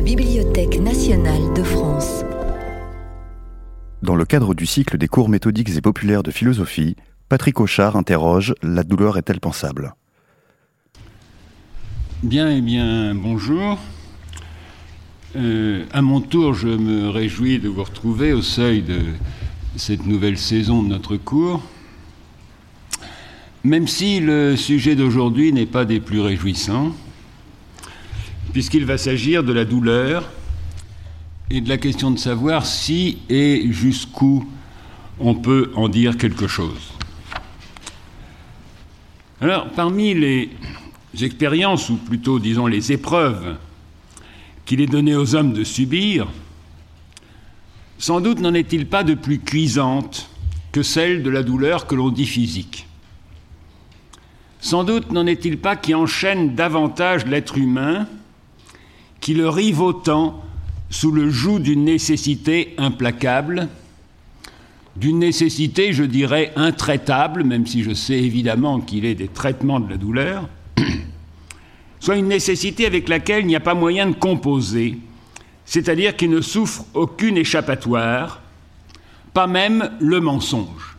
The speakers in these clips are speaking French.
la Bibliothèque nationale de France. Dans le cadre du cycle des cours méthodiques et populaires de philosophie, Patrick Auchard interroge La douleur est-elle pensable? Bien, et eh bien, bonjour. Euh, à mon tour, je me réjouis de vous retrouver au seuil de cette nouvelle saison de notre cours. Même si le sujet d'aujourd'hui n'est pas des plus réjouissants, puisqu'il va s'agir de la douleur et de la question de savoir si et jusqu'où on peut en dire quelque chose. Alors, parmi les expériences, ou plutôt disons les épreuves qu'il est donné aux hommes de subir, sans doute n'en est-il pas de plus cuisante que celle de la douleur que l'on dit physique. Sans doute n'en est-il pas qui enchaîne davantage l'être humain qui le rive autant sous le joug d'une nécessité implacable, d'une nécessité, je dirais, intraitable, même si je sais évidemment qu'il est des traitements de la douleur, soit une nécessité avec laquelle il n'y a pas moyen de composer, c'est-à-dire qui ne souffre aucune échappatoire, pas même le mensonge.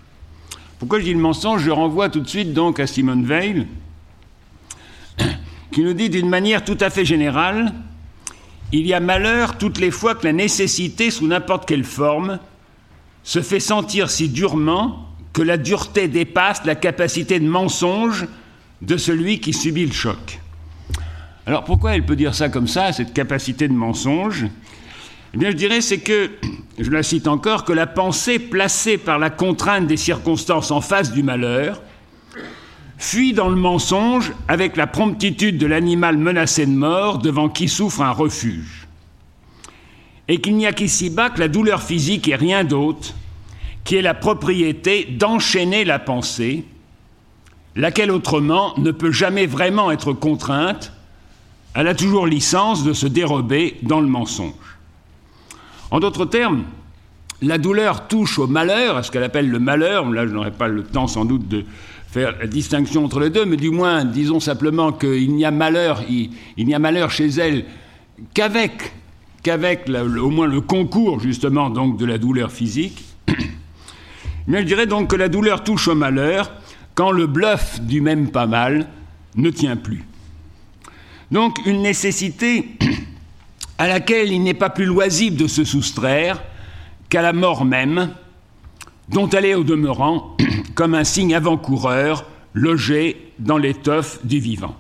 Pourquoi je dis le mensonge? Je renvoie tout de suite donc à Simone Veil, qui nous dit d'une manière tout à fait générale il y a malheur toutes les fois que la nécessité, sous n'importe quelle forme, se fait sentir si durement que la dureté dépasse la capacité de mensonge de celui qui subit le choc. Alors pourquoi elle peut dire ça comme ça, cette capacité de mensonge? Eh bien je dirais c'est que, je la cite encore, que la pensée placée par la contrainte des circonstances en face du malheur fuit dans le mensonge avec la promptitude de l'animal menacé de mort devant qui souffre un refuge. Et qu'il n'y a qu'ici-bas que la douleur physique et rien d'autre, qui est la propriété d'enchaîner la pensée, laquelle autrement ne peut jamais vraiment être contrainte, elle a toujours licence de se dérober dans le mensonge. En d'autres termes, la douleur touche au malheur, à ce qu'elle appelle le malheur, là je n'aurai pas le temps sans doute de faire la distinction entre les deux, mais du moins, disons simplement qu'il n'y a malheur, il, n'y a malheur chez elle qu'avec, au moins le concours justement de la douleur physique. Mais je dirais donc que la douleur touche au malheur quand le bluff du même pas mal ne tient plus. Donc une nécessité à laquelle il n'est pas plus loisible de se soustraire qu'à la mort même, dont elle est au demeurant comme un signe avant-coureur logé dans l'étoffe du vivant.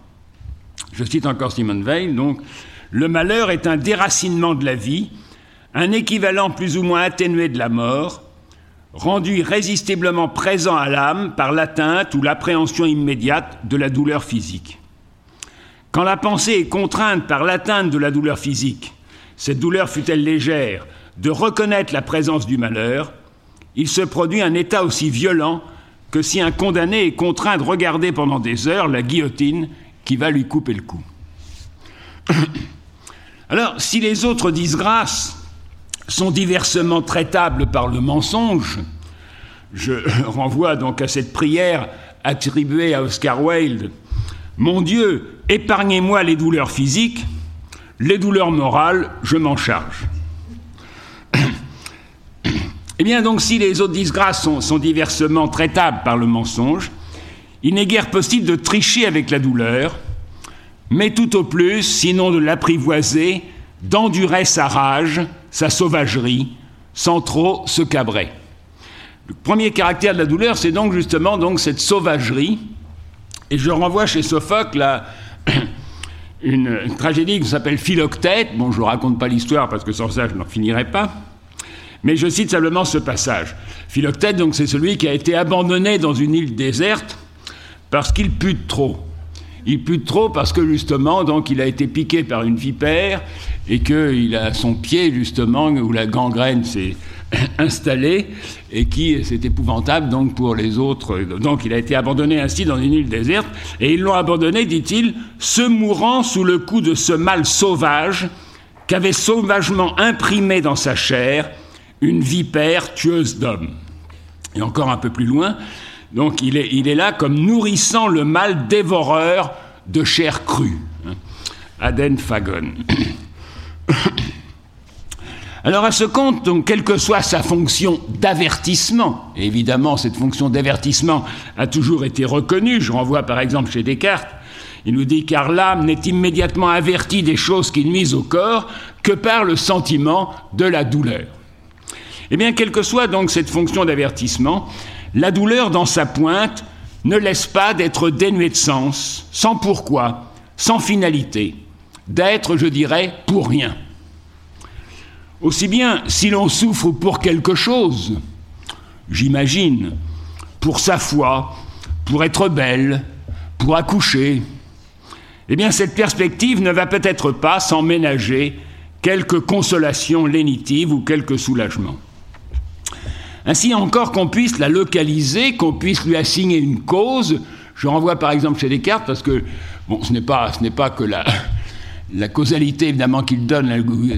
Je cite encore Simone Veil, donc, le malheur est un déracinement de la vie, un équivalent plus ou moins atténué de la mort, rendu irrésistiblement présent à l'âme par l'atteinte ou l'appréhension immédiate de la douleur physique. Quand la pensée est contrainte par l'atteinte de la douleur physique, cette douleur fut-elle légère, de reconnaître la présence du malheur, il se produit un état aussi violent que si un condamné est contraint de regarder pendant des heures la guillotine qui va lui couper le cou. Alors, si les autres disgrâces sont diversement traitables par le mensonge, je renvoie donc à cette prière attribuée à Oscar Wilde, Mon Dieu, épargnez-moi les douleurs physiques, les douleurs morales, je m'en charge. Eh bien, donc, si les autres disgrâces sont, diversement traitables par le mensonge, il n'est guère possible de tricher avec la douleur, mais tout au plus, sinon de l'apprivoiser, d'endurer sa rage, sa sauvagerie, sans trop se cabrer. Le premier caractère de la douleur, c'est donc justement cette sauvagerie. Et je renvoie chez Sophocle une, une, tragédie qui s'appelle Philoctète. Bon, je ne raconte pas l'histoire parce que sans ça, je n'en finirai pas. Mais je cite simplement ce passage. Philoctète, donc, c'est celui qui a été abandonné dans une île déserte parce qu'il pue trop. Il pue trop parce que justement, donc, il a été piqué par une vipère et qu'il a son pied justement où la gangrène s'est installée et qui c'est épouvantable donc pour les autres. Donc, il a été abandonné ainsi dans une île déserte et ils l'ont abandonné, dit-il, se mourant sous le coup de ce mal sauvage qu'avait sauvagement imprimé dans sa chair une vipère tueuse d'hommes. Et encore un peu plus loin, donc il est, il est là comme nourrissant le mal dévoreur de chair crue. Hein. Aden Fagon. Alors à ce compte, donc, quelle que soit sa fonction d'avertissement, et évidemment cette fonction d'avertissement a toujours été reconnue, je renvoie par exemple chez Descartes, il nous dit car l'âme n'est immédiatement avertie des choses qui nuisent au corps que par le sentiment de la douleur. Eh bien, quelle que soit donc cette fonction d'avertissement, la douleur dans sa pointe ne laisse pas d'être dénuée de sens, sans pourquoi, sans finalité, d'être, je dirais, pour rien. Aussi bien si l'on souffre pour quelque chose, j'imagine, pour sa foi, pour être belle, pour accoucher, eh bien cette perspective ne va peut-être pas sans ménager quelque consolation lénitive ou quelque soulagement. Ainsi encore qu'on puisse la localiser, qu'on puisse lui assigner une cause. Je renvoie par exemple chez Descartes parce que bon, ce n'est pas, pas que la, la causalité évidemment qu'il donne,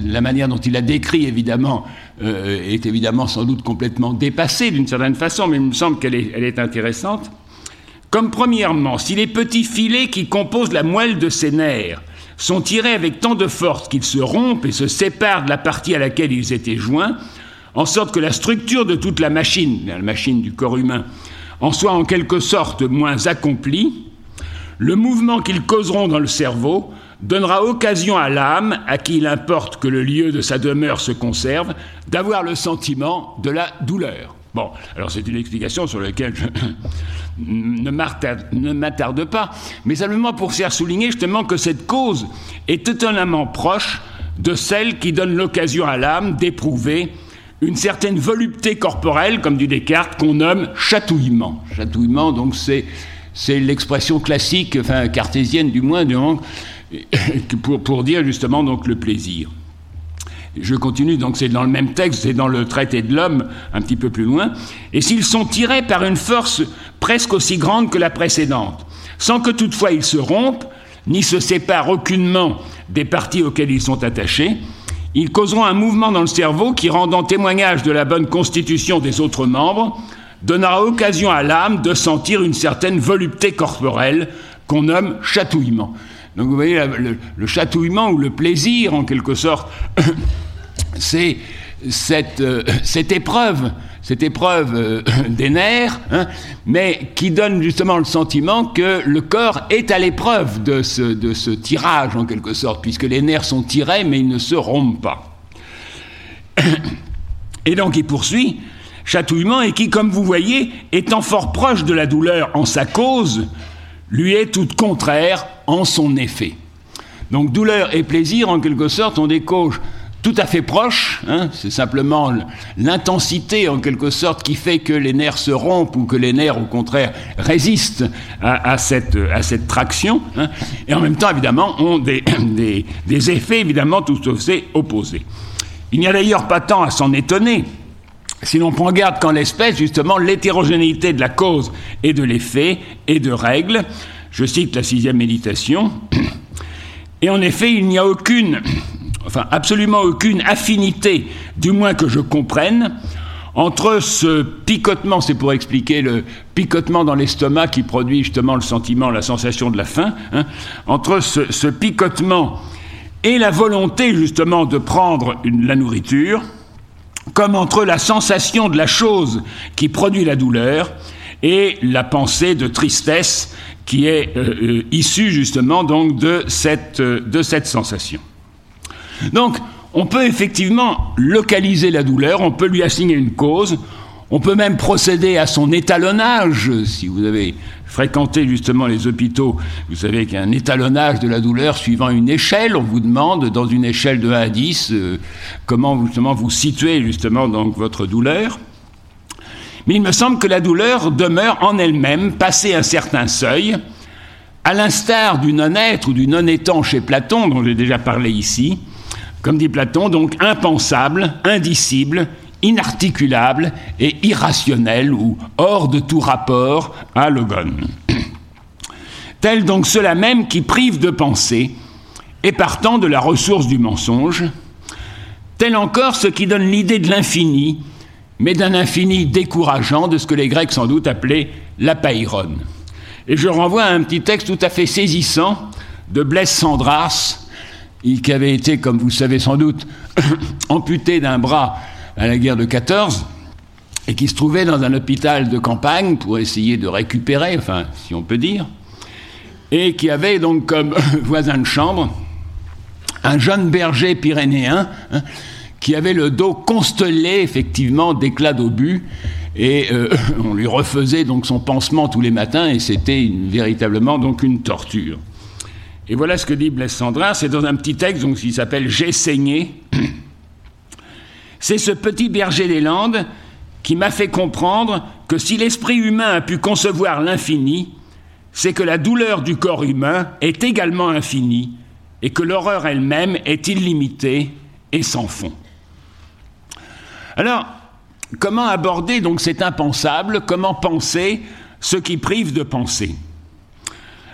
la, manière dont il la décrit évidemment, euh, est évidemment sans doute complètement dépassée d'une certaine façon, mais il me semble qu'elle est, elle est intéressante. Comme premièrement, si les petits filets qui composent la moelle de ses nerfs sont tirés avec tant de force qu'ils se rompent et se séparent de la partie à laquelle ils étaient joints, en sorte que la structure de toute la machine, la machine du corps humain, en soit en quelque sorte moins accomplie, le mouvement qu'ils causeront dans le cerveau donnera occasion à l'âme, à qui il importe que le lieu de sa demeure se conserve, d'avoir le sentiment de la douleur. Bon, alors c'est une explication sur laquelle je ne m'attarde pas, mais simplement pour faire souligner justement que cette cause est étonnamment proche de celle qui donne l'occasion à l'âme d'éprouver une certaine volupté corporelle, comme du Descartes, qu'on nomme chatouillement. Chatouillement, c'est l'expression classique, enfin cartésienne du moins, pour, pour dire justement le plaisir. Je continue, donc c'est dans le même texte, c'est dans le traité de l'homme, un petit peu plus loin. Et s'ils sont tirés par une force presque aussi grande que la précédente, sans que toutefois ils se rompent, ni se séparent aucunement des parties auxquelles ils sont attachés, ils causeront un mouvement dans le cerveau qui, rendant témoignage de la bonne constitution des autres membres, donnera occasion à l'âme de sentir une certaine volupté corporelle qu'on nomme chatouillement. Donc vous voyez, le, chatouillement ou le plaisir, en quelque sorte, c'est cette, euh, cette, épreuve, cette épreuve euh, des nerfs, hein, mais qui donne justement le sentiment que le corps est à l'épreuve de ce, de ce tirage, en quelque sorte, puisque les nerfs sont tirés, mais ils ne se rompent pas. Et donc il poursuit, chatouillement, et qui, comme vous voyez, étant fort proche de la douleur en sa cause, lui est tout contraire en son effet. Donc douleur et plaisir, en quelque sorte, ont des causes tout à fait proches. Hein. c'est simplement l'intensité, en quelque sorte, qui fait que les nerfs se rompent ou que les nerfs, au contraire, résistent à, cette, traction. Hein. et en même temps, évidemment, ont des, des effets, évidemment, tout fait opposés. Il n'y a d'ailleurs pas tant à s'en étonner si l'on prend garde qu'en l'espèce, justement, l'hétérogénéité de la cause et de l'effet est de règle. Je cite la sixième méditation. Et en effet, il n'y a aucune, enfin absolument aucune affinité, du moins que je comprenne, entre ce picotement, c'est pour expliquer le picotement dans l'estomac qui produit justement le sentiment, la sensation de la faim, hein, entre ce, picotement et la volonté justement de prendre la nourriture, comme entre la sensation de la chose qui produit la douleur et la pensée de tristesse qui est euh, euh, issue justement donc de cette, euh, de cette sensation. Donc, on peut effectivement localiser la douleur, on peut lui assigner une cause, on peut même procéder à son étalonnage. Si vous avez fréquenté justement les hôpitaux, vous savez qu'il y a un étalonnage de la douleur suivant une échelle. On vous demande, dans une échelle de 1 à 10, euh, comment justement vous situez justement donc votre douleur. Mais il me semble que la douleur demeure en elle-même, passé un certain seuil, à l'instar du non-être ou du non-étant chez Platon, dont j'ai déjà parlé ici, comme dit Platon, donc impensable, indicible, inarticulable et irrationnel ou hors de tout rapport à l'ogone. Tel donc cela même qui prive de penser et partant de la ressource du mensonge, tel encore ce qui donne l'idée de l'infini, mais d'un infini décourageant de ce que les Grecs sans doute appelaient l'apairon. Et je renvoie à un petit texte tout à fait saisissant de Blaise Sandras, qui avait été, comme vous savez sans doute, amputé d'un bras à la guerre de 14 et qui se trouvait dans un hôpital de campagne pour essayer de récupérer, enfin, si on peut dire, et qui avait donc comme voisin de chambre un jeune berger pyrénéen hein, qui avait le dos constellé effectivement d'éclats d'obus et euh, on lui refaisait donc son pansement tous les matins et c'était véritablement donc une torture. Et voilà ce que dit Blaise Sandrin, c'est dans un petit texte qui s'appelle J'ai saigné. C'est ce petit berger des Landes qui m'a fait comprendre que si l'esprit humain a pu concevoir l'infini, c'est que la douleur du corps humain est également infinie et que l'horreur elle-même est illimitée et sans fond. Alors, comment aborder donc cet impensable? Comment penser ce qui prive de penser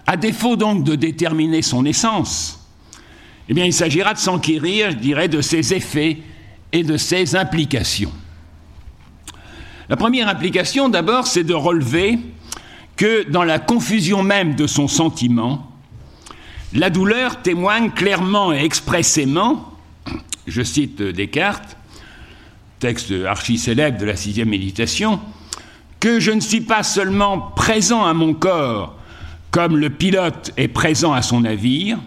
À défaut donc de déterminer son essence, eh bien, il s'agira de s'enquérir, je dirais, de ses effets et de ses implications. La première implication, d'abord, c'est de relever que dans la confusion même de son sentiment, la douleur témoigne clairement et expressément, je cite Descartes, texte archi célèbre de la sixième méditation, que je ne suis pas seulement présent à mon corps comme le pilote est présent à son navire,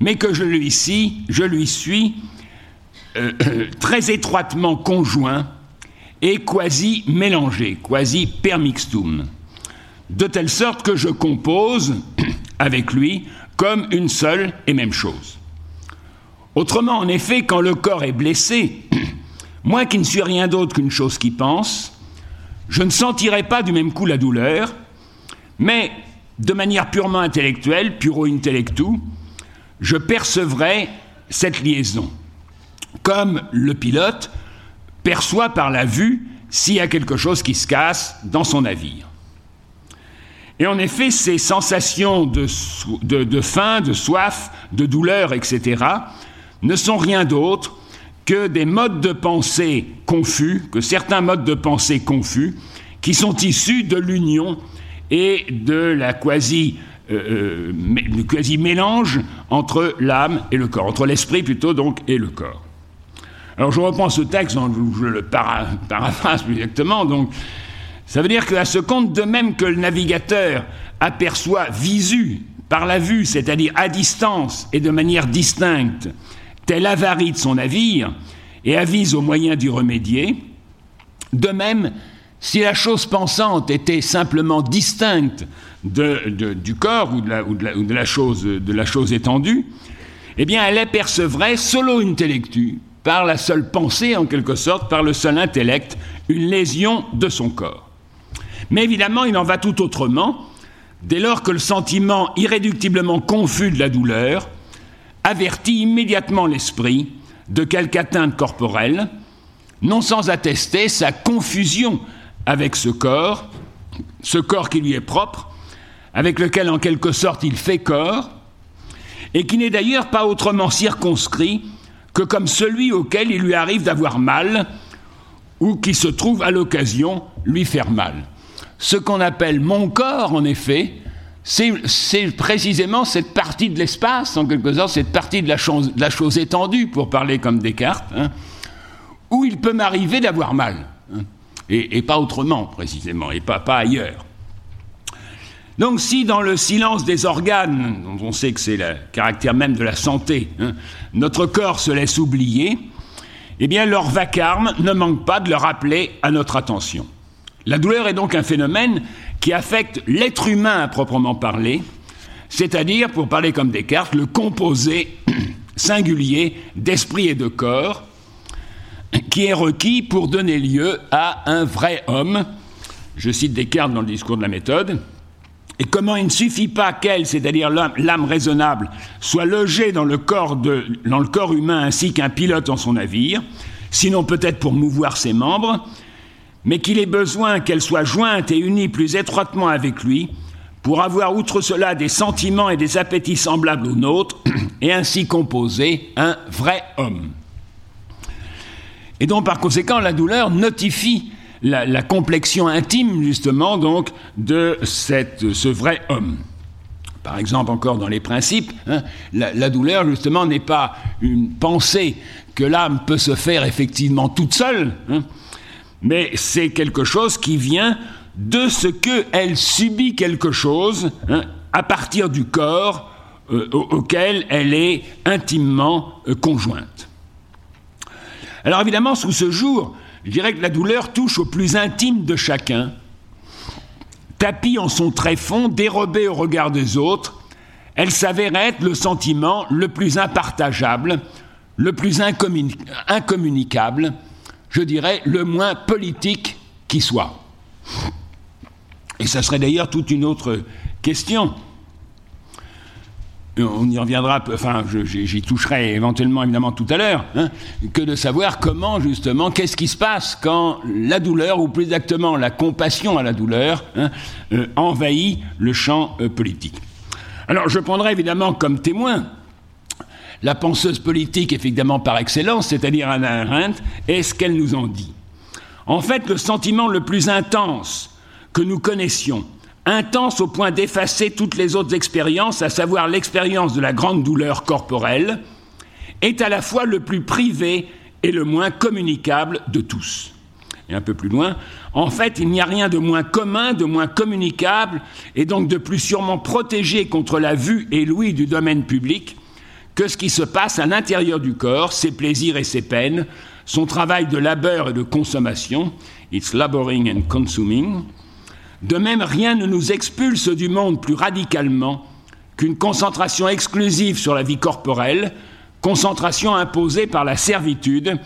mais que je lui suis, je lui suis euh, très étroitement conjoint et quasi mélangé, quasi permixtum, de telle sorte que je compose avec lui comme une seule et même chose. Autrement, en effet, quand le corps est blessé, moi qui ne suis rien d'autre qu'une chose qui pense, je ne sentirai pas du même coup la douleur, mais de manière purement intellectuelle, puro intellectu, je percevrai cette liaison, comme le pilote perçoit par la vue s'il y a quelque chose qui se casse dans son navire. Et en effet, ces sensations de, faim, de soif, de douleur, etc., ne sont rien d'autre que des modes de pensée confus, que certains modes de pensée confus, qui sont issus de l'union et de la quasi, euh, euh, entre l'âme et le corps, entre l'esprit plutôt donc et le corps. Alors je reprends ce texte, je le paraphrase plus exactement, donc ça veut dire qu'à ce compte, de même que le navigateur aperçoit visu, par la vue, c'est-à-dire à distance et de manière distincte, telle avarie de son navire, et avise au moyen d'y remédier, de même, si la chose pensante était simplement distincte du corps ou, de la, chose, étendue, eh bien elle apercevrait solo intellectu, par la seule pensée en quelque sorte, par le seul intellect, une lésion de son corps. Mais évidemment, il en va tout autrement, dès lors que le sentiment irréductiblement confus de la douleur avertit immédiatement l'esprit de quelque atteinte corporelle, non sans attester sa confusion avec ce corps, ce corps qui lui est propre, avec lequel en quelque sorte il fait corps, et qui n'est d'ailleurs pas autrement circonscrit que comme celui auquel il lui arrive d'avoir mal, ou qui se trouve à l'occasion lui faire mal. Ce qu'on appelle mon corps, en effet, c'est précisément cette partie de l'espace, en quelque sorte, cette partie de la chose, étendue, pour parler comme Descartes, hein, où il peut m'arriver d'avoir mal. Et, pas autrement, précisément, et pas, pas ailleurs. Donc si dans le silence des organes, dont on sait que c'est le caractère même de la santé, hein, notre corps se laisse oublier, eh bien leur vacarme ne manque pas de le rappeler à notre attention. La douleur est donc un phénomène qui affecte l'être humain à proprement parler, c'est-à-dire, pour parler comme Descartes, le composé singulier d'esprit et de corps, qui est requis pour donner lieu à un vrai homme. Je cite Descartes dans le discours de la méthode. Et comment il ne suffit pas qu'elle, c'est-à-dire l'âme raisonnable, soit logée dans le, corps humain ainsi qu'un pilote en son navire, sinon peut-être pour mouvoir ses membres, mais qu'il ait besoin qu'elle soit jointe et unie plus étroitement avec lui pour avoir outre cela des sentiments et des appétits semblables aux nôtres et ainsi composer un vrai homme. Et donc par conséquent la douleur notifie la, complexion intime, justement, donc, de ce vrai homme. par exemple encore dans les principes, hein, la, douleur justement n'est pas une pensée que l'âme peut se faire effectivement toute seule, hein, mais c'est quelque chose qui vient de ce qu'elle subit quelque chose hein, à partir du corps euh, auquel elle est intimement euh, conjointe. Alors évidemment, sous ce jour, je dirais que la douleur touche au plus intime de chacun, tapis en son tréfonds, dérobée au regard des autres, elle s'avère être le sentiment le plus impartageable, le plus incommunicable, je dirais le moins politique qui soit. Et ça serait d'ailleurs toute une autre question on y reviendra, enfin j'y toucherai éventuellement évidemment tout à l'heure, hein, que de savoir comment justement, qu'est-ce qui se passe quand la douleur, ou plus exactement la compassion à la douleur, hein, euh, envahit le champ euh, politique. Alors je prendrai évidemment comme témoin la penseuse politique évidemment par excellence, c'est-à-dire Anna Arendt, et ce qu'elle nous en dit. En fait, le sentiment le plus intense que nous connaissions, intense au point d'effacer toutes les autres expériences, à savoir l'expérience de la grande douleur corporelle, est à la fois le plus privé et le moins communicable de tous. Et un peu plus loin, en fait, il n'y a rien de moins commun, de moins communicable, et donc de plus sûrement protégé contre la vue et l'ouïe du domaine public que ce qui se passe à l'intérieur du corps, ses plaisirs et ses peines, son travail de labeur et de consommation, its laboring and consuming, de même, rien ne nous expulse du monde plus radicalement qu'une concentration exclusive sur la vie corporelle, concentration imposée par la servitude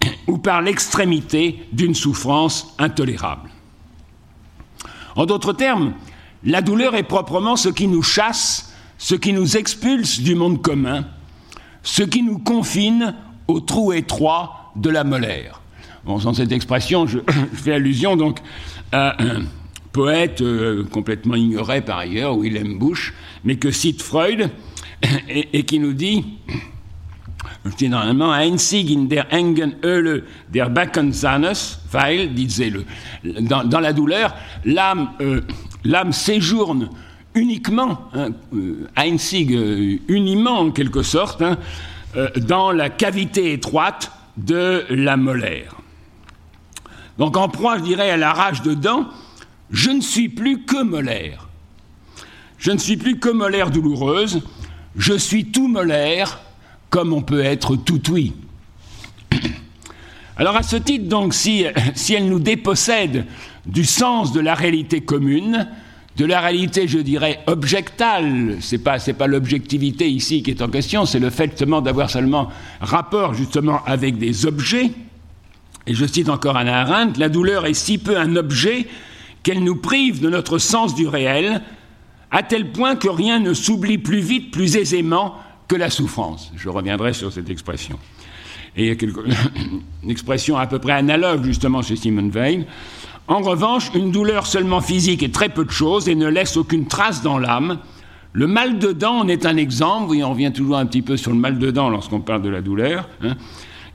ou par l'extrémité d'une souffrance intolérable. En d'autres termes, la douleur est proprement ce qui nous chasse, ce qui nous expulse du monde commun, ce qui nous confine au trou étroit de la molaire. Bon, sans cette expression, je, fais allusion donc à poète euh, complètement ignoré par ailleurs, Willem Busch, mais que cite Freud, et, qui nous dit, einzig in der engen Höhle der Backensanes, weil, disait-le, dans, dans, la douleur, l'âme euh, séjourne uniquement, hein, euh, einzig, uniment en quelque sorte, hein, dans la cavité étroite de la molaire. Donc en proie, je dirais, à la rage de dents, je ne suis plus que molaire. Je ne suis plus que molaire douloureuse, je suis tout molaire comme on peut être tout oui. Alors à ce titre, donc, si, elle nous dépossède du sens de la réalité commune, de la réalité, je dirais, objectale, c'est pas, c'est pas l'objectivité ici qui est en question, c'est le fait d'avoir seulement rapport justement avec des objets. Et je cite encore Anna Arendt, la douleur est si peu un objet qu'elle nous prive de notre sens du réel, à tel point que rien ne s'oublie plus vite, plus aisément que la souffrance. Je reviendrai sur cette expression. Et il y a une expression à peu près analogue justement chez Simone Veil. En revanche, une douleur seulement physique est très peu de choses et ne laisse aucune trace dans l'âme. Le mal de dents en est un exemple. Oui, on revient toujours un petit peu sur le mal de dents lorsqu'on parle de la douleur. Hein.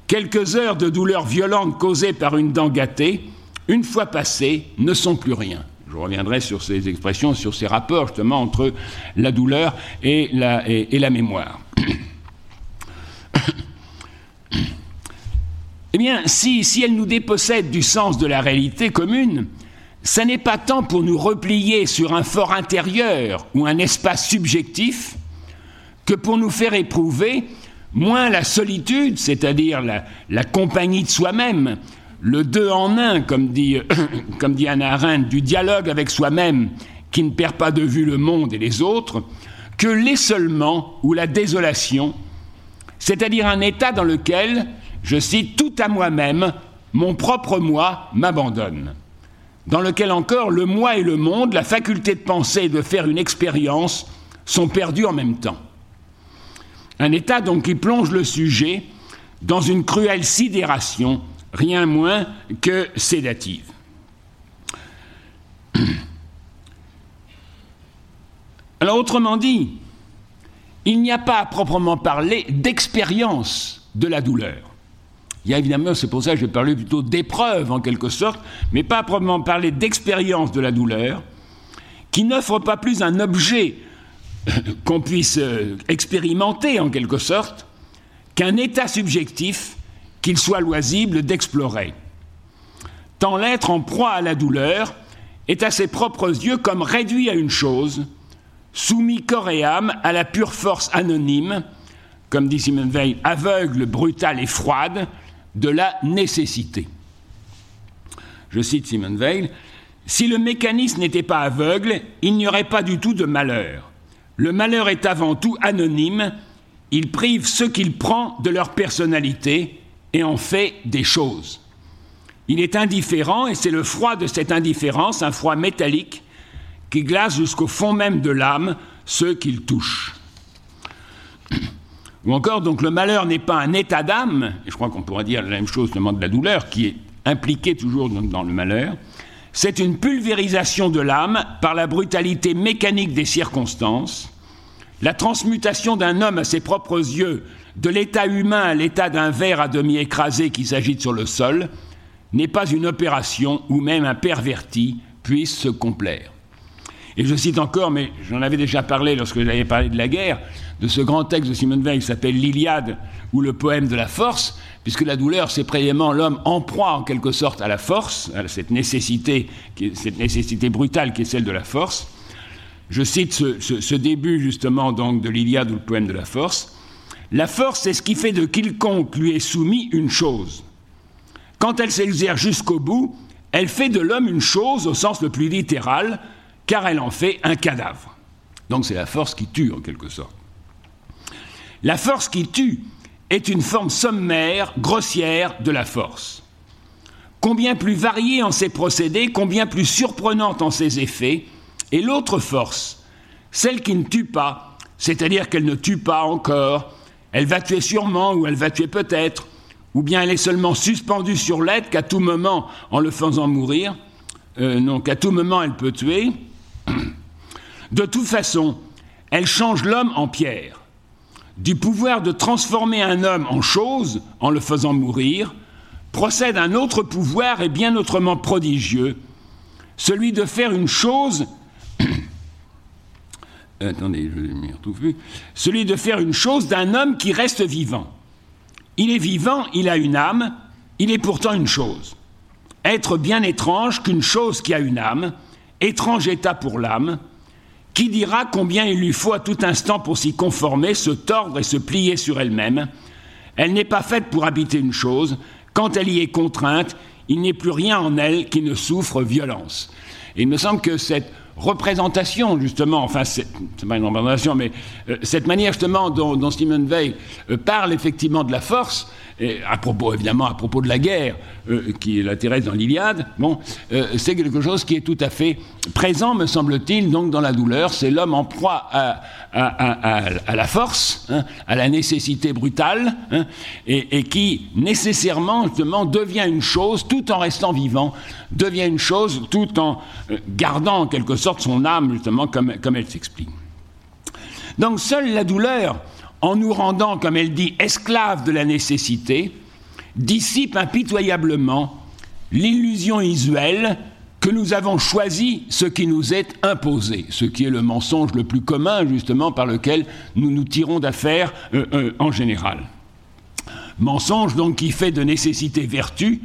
Quelques heures de douleur violente causée par une dent gâtée une fois passées, ne sont plus rien. Je reviendrai sur ces expressions, sur ces rapports justement entre la douleur et la, mémoire. eh bien, si, si elle nous dépossède du sens de la réalité commune, ce n'est pas tant pour nous replier sur un fort intérieur ou un espace subjectif que pour nous faire éprouver moins la solitude, c'est-à-dire la compagnie de soi-même, le deux en un, comme dit, comme dit Anna Arendt, du dialogue avec soi-même qui ne perd pas de vue le monde et les autres, que l'essolement ou la désolation, c'est-à-dire un état dans lequel, je cite, tout à moi-même, mon propre moi m'abandonne, dans lequel encore le moi et le monde, la faculté de penser et de faire une expérience sont perdus en même temps. Un état donc qui plonge le sujet dans une cruelle sidération rien moins que sédative. Alors autrement dit, il n'y a pas à proprement parler d'expérience de la douleur. Il y a évidemment, c'est pour ça que je parler plutôt d'épreuve en quelque sorte, mais pas à proprement parler d'expérience de la douleur, qui n'offre pas plus un objet qu'on puisse euh, expérimenter en quelque sorte qu'un état subjectif qu'il soit loisible d'explorer. Tant l'être en proie à la douleur est à ses propres yeux comme réduit à une chose, soumis corps et âme à la pure force anonyme, comme dit Simone Veil, aveugle, brutale et froide, de la nécessité. Je cite Simone Veil, Si le mécanisme n'était pas aveugle, il n'y aurait pas du tout de malheur. Le malheur est avant tout anonyme, il prive ceux qu'il prend de leur personnalité et en fait des choses. Il est indifférent et c'est le froid de cette indifférence, un froid métallique, qui glace jusqu'au fond même de l'âme ceux qu'il touche. Ou encore, donc le malheur n'est pas un état d'âme, et je crois qu'on pourrait dire la même chose demande de la douleur, qui est impliquée toujours dans le malheur, c'est une pulvérisation de l'âme par la brutalité mécanique des circonstances, la transmutation d'un homme à ses propres yeux de l'état humain l'état d'un verre à demi écrasé qui s'agite sur le sol, n'est pas une opération où même un perverti puisse se complaire. Et je cite encore, mais j'en avais déjà parlé lorsque j'avais parlé de la guerre, de ce grand texte de Simone Veil qui s'appelle L'Iliade ou le poème de la force, puisque la douleur, c'est précisément l'homme en proie en quelque sorte à la force, à cette nécessité, cette nécessité brutale qui est celle de la force. Je cite ce, ce début justement donc de l'Iliade ou le poème de la force. La force, c'est ce qui fait de quiconque lui est soumis une chose. Quand elle s'exerce jusqu'au bout, elle fait de l'homme une chose au sens le plus littéral, car elle en fait un cadavre. Donc c'est la force qui tue en quelque sorte. La force qui tue est une forme sommaire, grossière de la force. Combien plus variée en ses procédés, combien plus surprenante en ses effets, et l'autre force, celle qui ne tue pas, c'est-à-dire qu'elle ne tue pas encore, elle va tuer sûrement ou elle va tuer peut-être, ou bien elle est seulement suspendue sur l'être qu'à tout moment, en le faisant mourir, euh, non, tout moment elle peut tuer, de toute façon, elle change l'homme en pierre. Du pouvoir de transformer un homme en chose en le faisant mourir, procède un autre pouvoir et bien autrement prodigieux, celui de faire une chose. Attendez, je m'y retrouve plus. Celui de faire une chose d'un homme qui reste vivant. Il est vivant, il a une âme, il est pourtant une chose. Être bien étrange qu'une chose qui a une âme, étrange état pour l'âme, qui dira combien il lui faut à tout instant pour s'y conformer, se tordre et se plier sur elle-même Elle n'est pas faite pour habiter une chose, quand elle y est contrainte, il n'est plus rien en elle qui ne souffre violence. Et il me semble que cette représentation, justement, enfin, c'est pas une représentation, mais euh, cette manière, justement, dont, dont Simone Veil euh, parle effectivement de la force, à propos, évidemment, à propos de la guerre, euh, qui l'intéresse dans l'Iliade, bon, c'est quelque chose qui est tout à fait présent, me semble-t-il, donc dans la douleur. C'est l'homme en proie à, à, la force, hein, à la nécessité brutale, hein, et, et, qui nécessairement, justement, devient une chose tout en restant vivant, devient une chose tout en gardant en quelque sorte son âme, justement, comme, comme elle s'explique. Donc seule la douleur, en nous rendant, comme elle dit, esclaves de la nécessité, dissipe impitoyablement l'illusion usuelle que nous avons choisi ce qui nous est imposé, ce qui est le mensonge le plus commun justement par lequel nous nous tirons d'affaire euh, euh, en général. Mensonge donc qui fait de nécessité vertu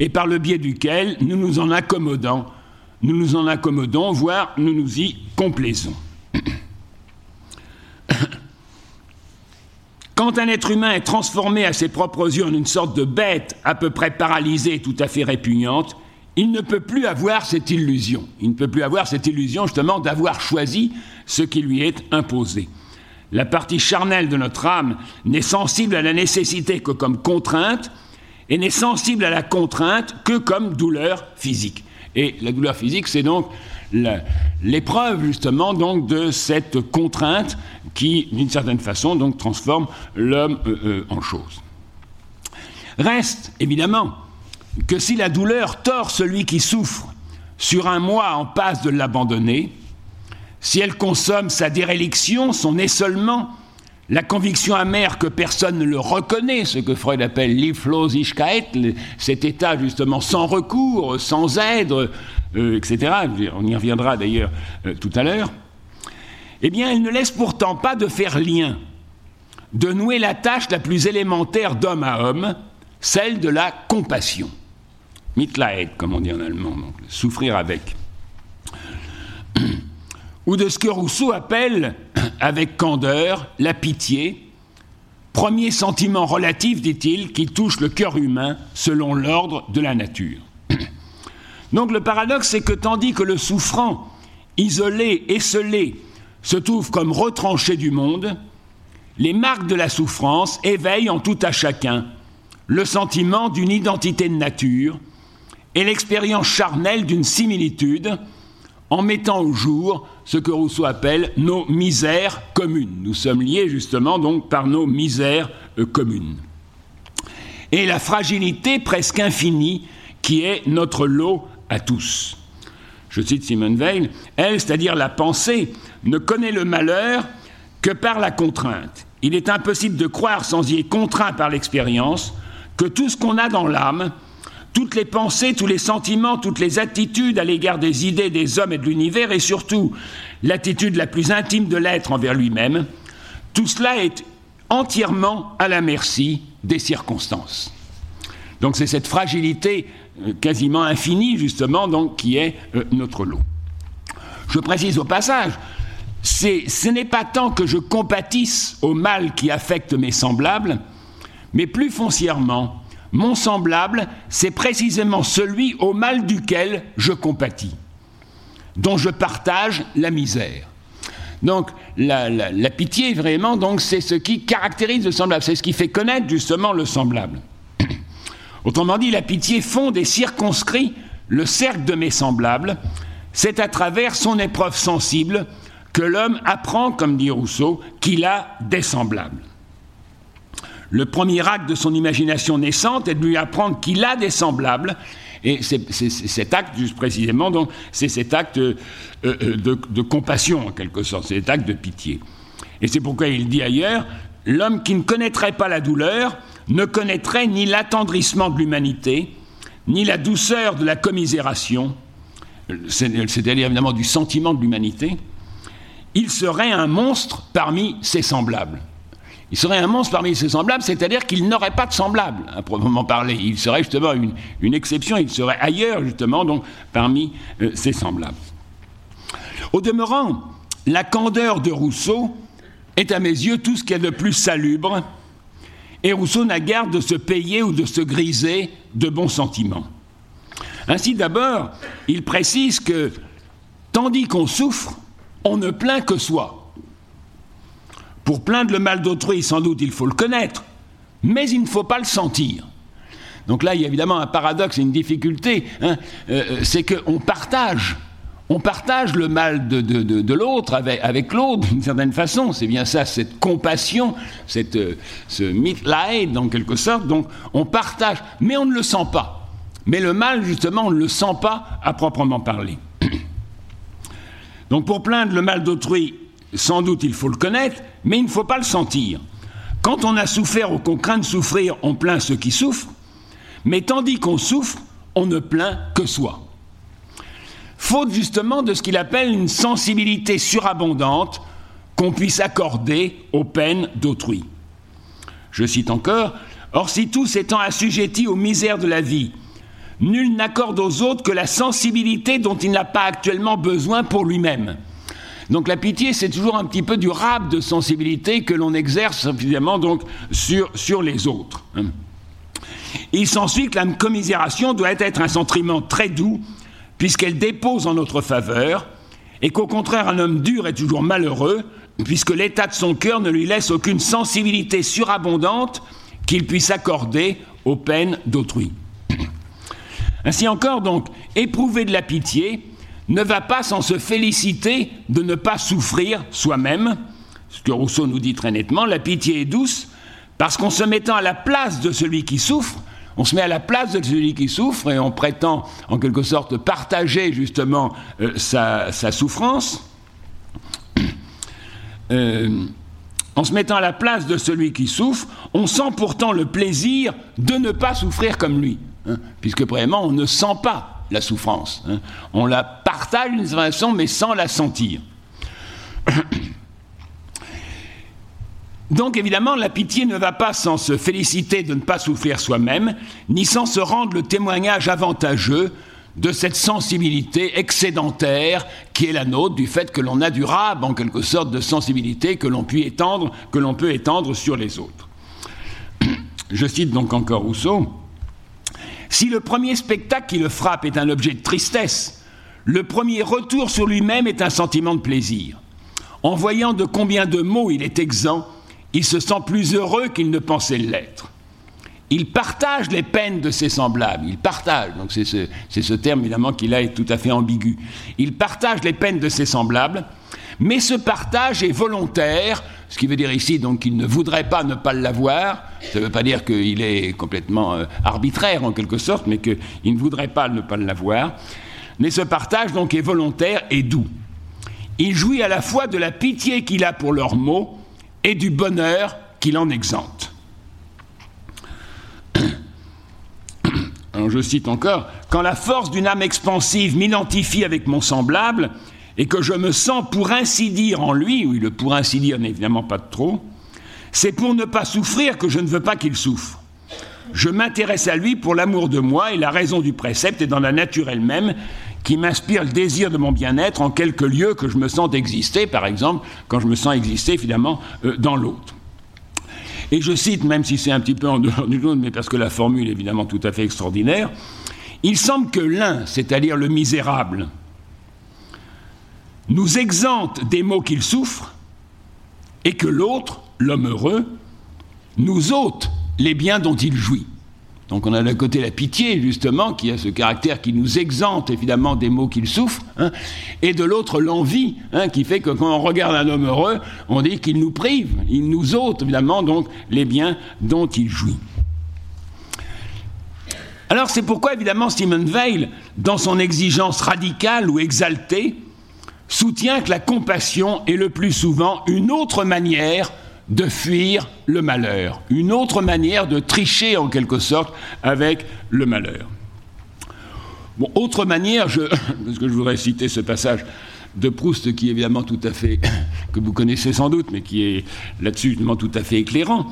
et par le biais duquel nous nous en accommodons nous nous en accommodons, voire nous nous y complaisons. Quand un être humain est transformé à ses propres yeux en une sorte de bête à peu près paralysée et tout à fait répugnante, il ne peut plus avoir cette illusion. Il ne peut plus avoir cette illusion justement d'avoir choisi ce qui lui est imposé. La partie charnelle de notre âme n'est sensible à la nécessité que comme contrainte et n'est sensible à la contrainte que comme douleur physique. Et la douleur physique, c'est donc l'épreuve justement donc de cette contrainte qui, d'une certaine façon, donc transforme l'homme euh, euh, en chose. Reste évidemment que si la douleur tord celui qui souffre sur un mois en passe de l'abandonner, si elle consomme sa déréliction, son essolement, la conviction amère que personne ne le reconnaît, ce que Freud appelle l'Iflosigkeit, cet état justement sans recours, sans aide, euh, etc. On y reviendra d'ailleurs euh, tout à l'heure. eh bien, elle ne laisse pourtant pas de faire lien, de nouer la tâche la plus élémentaire d'homme à homme, celle de la compassion. Mitleid, comme on dit en allemand, donc souffrir avec. Ou de ce que Rousseau appelle, avec candeur, la pitié, premier sentiment relatif, dit-il, qui touche le cœur humain selon l'ordre de la nature. Donc le paradoxe, c'est que tandis que le souffrant, isolé, esselé, se trouve comme retranché du monde, les marques de la souffrance éveillent en tout à chacun le sentiment d'une identité de nature et l'expérience charnelle d'une similitude en mettant au jour ce que Rousseau appelle nos misères communes. Nous sommes liés justement donc par nos misères euh, communes. Et la fragilité presque infinie qui est notre lot à tous. Je cite Simone Veil, elle, c'est-à-dire la pensée, ne connaît le malheur que par la contrainte. Il est impossible de croire sans y être contraint par l'expérience que tout ce qu'on a dans l'âme, toutes les pensées, tous les sentiments, toutes les attitudes à l'égard des idées, des hommes et de l'univers, et surtout l'attitude la plus intime de l'être envers lui-même, tout cela est entièrement à la merci des circonstances. Donc c'est cette fragilité euh, quasiment infinie, justement, donc, qui est euh, notre lot. Je précise au passage, ce n'est pas tant que je compatisse au mal qui affecte mes semblables, mais plus foncièrement, mon semblable, c'est précisément celui au mal duquel je compatis, dont je partage la misère. Donc la, pitié, vraiment, c'est ce qui caractérise le semblable, c'est ce qui fait connaître justement le semblable. Autrement dit, la pitié fonde et circonscrit le cercle de mes semblables. C'est à travers son épreuve sensible que l'homme apprend, comme dit Rousseau, qu'il a des semblables. Le premier acte de son imagination naissante est de lui apprendre qu'il a des semblables. Et c'est cet acte, précisément, c'est cet acte euh, euh, de, compassion, en quelque sorte, c'est cet acte de pitié. Et c'est pourquoi il dit ailleurs L'homme qui ne connaîtrait pas la douleur ne connaîtrait ni l'attendrissement de l'humanité, ni la douceur de la commisération, c'est-à-dire évidemment du sentiment de l'humanité. Il serait un monstre parmi ses semblables. Il serait un monstre parmi ses semblables, c'est-à-dire qu'il n'aurait pas de semblable, à proprement parler. Il serait justement une, exception, il serait ailleurs, justement, donc, parmi euh, ses semblables. Au demeurant, la candeur de Rousseau est à mes yeux tout ce qu'il y a de plus salubre, et Rousseau n'a garde de se payer ou de se griser de bons sentiments. Ainsi d'abord, il précise que, tandis qu'on souffre, on ne plaint que soi. Pour plaindre le mal d'autrui, sans doute, il faut le connaître, mais il ne faut pas le sentir. Donc là, il y a évidemment un paradoxe et une difficulté, hein. euh, euh, c'est qu'on partage. On partage le mal de, l'autre avec, l'autre d'une certaine façon. C'est bien ça, cette compassion, cette, euh, ce mitleid en quelque sorte. Donc on partage, mais on ne le sent pas. Mais le mal, justement, on ne le sent pas à proprement parler. Donc pour plaindre le mal d'autrui, sans doute il faut le connaître, mais il ne faut pas le sentir. Quand on a souffert ou qu'on craint de souffrir, on plaint ceux qui souffrent, mais tandis qu'on souffre, on ne plaint que soi. Faute justement de ce qu'il appelle une sensibilité surabondante qu'on puisse accorder aux peines d'autrui. Je cite encore, Or si tous étant assujettis aux misères de la vie, nul n'accorde aux autres que la sensibilité dont il n'a pas actuellement besoin pour lui-même. Donc la pitié, c'est toujours un petit peu du rap de sensibilité que l'on exerce sur, sur les autres. Hein. Il s'ensuit que la commisération doit être un sentiment très doux, puisqu'elle dépose en notre faveur, et qu'au contraire un homme dur est toujours malheureux, puisque l'état de son cœur ne lui laisse aucune sensibilité surabondante qu'il puisse accorder aux peines d'autrui. Ainsi encore, donc, éprouver de la pitié, ne va pas sans se féliciter de ne pas souffrir soi-même. Ce que Rousseau nous dit très nettement, la pitié est douce parce qu'en se mettant à la place de celui qui souffre, on se met à la place de celui qui souffre et on prétend en quelque sorte partager justement euh, sa, souffrance. Euh, en se mettant à la place de celui qui souffre, on sent pourtant le plaisir de ne pas souffrir comme lui, hein, puisque vraiment on ne sent pas la souffrance. Hein. On la partage d'une façon, mais sans la sentir. Donc évidemment, la pitié ne va pas sans se féliciter de ne pas souffrir soi-même, ni sans se rendre le témoignage avantageux de cette sensibilité excédentaire qui est la nôtre, du fait que l'on a du rab, en quelque sorte, de sensibilité que l'on peut étendre sur les autres. Je cite donc encore Rousseau. Si le premier spectacle qui le frappe est un objet de tristesse, le premier retour sur lui-même est un sentiment de plaisir. En voyant de combien de mots il est exempt, il se sent plus heureux qu'il ne pensait l'être. Il partage les peines de ses semblables. Il partage, donc c'est ce, ce, terme évidemment qui là est tout à fait ambigu. Il partage les peines de ses semblables, mais ce partage est volontaire, ce qui veut dire ici donc qu'il ne voudrait pas ne pas l'avoir. Ça ne veut pas dire qu'il est complètement euh, arbitraire en quelque sorte, mais qu'il ne voudrait pas ne pas l'avoir. Mais ce partage donc est volontaire et doux. Il jouit à la fois de la pitié qu'il a pour leurs maux et du bonheur qu'il en exempte. Je cite encore, Quand la force d'une âme expansive m'identifie avec mon semblable, et que je me sens pour ainsi dire en lui, oui, le pour ainsi dire n'est évidemment pas de trop, c'est pour ne pas souffrir que je ne veux pas qu'il souffre. Je m'intéresse à lui pour l'amour de moi et la raison du précepte est dans la nature elle-même qui m'inspire le désir de mon bien-être en quelque lieu que je me sens exister, par exemple, quand je me sens exister finalement euh, dans l'autre. Et je cite, même si c'est un petit peu en dehors du monde, mais parce que la formule est évidemment tout à fait extraordinaire, il semble que l'un, c'est-à-dire le misérable, nous exempte des maux qu'il souffre, et que l'autre, l'homme heureux, nous ôte les biens dont il jouit. Donc on a d'un côté la pitié, justement, qui a ce caractère qui nous exempte évidemment des maux qu'il souffre, hein, et de l'autre l'envie, hein, qui fait que quand on regarde un homme heureux, on dit qu'il nous prive, il nous ôte évidemment donc les biens dont il jouit. Alors c'est pourquoi évidemment Simon Weil, dans son exigence radicale ou exaltée, soutient que la compassion est le plus souvent une autre manière de fuir le malheur, une autre manière de tricher en quelque sorte avec le malheur. Bon, autre manière, je, parce que je voudrais citer ce passage de Proust qui est évidemment tout à fait, que vous connaissez sans doute, mais qui est là-dessus tout à fait éclairant.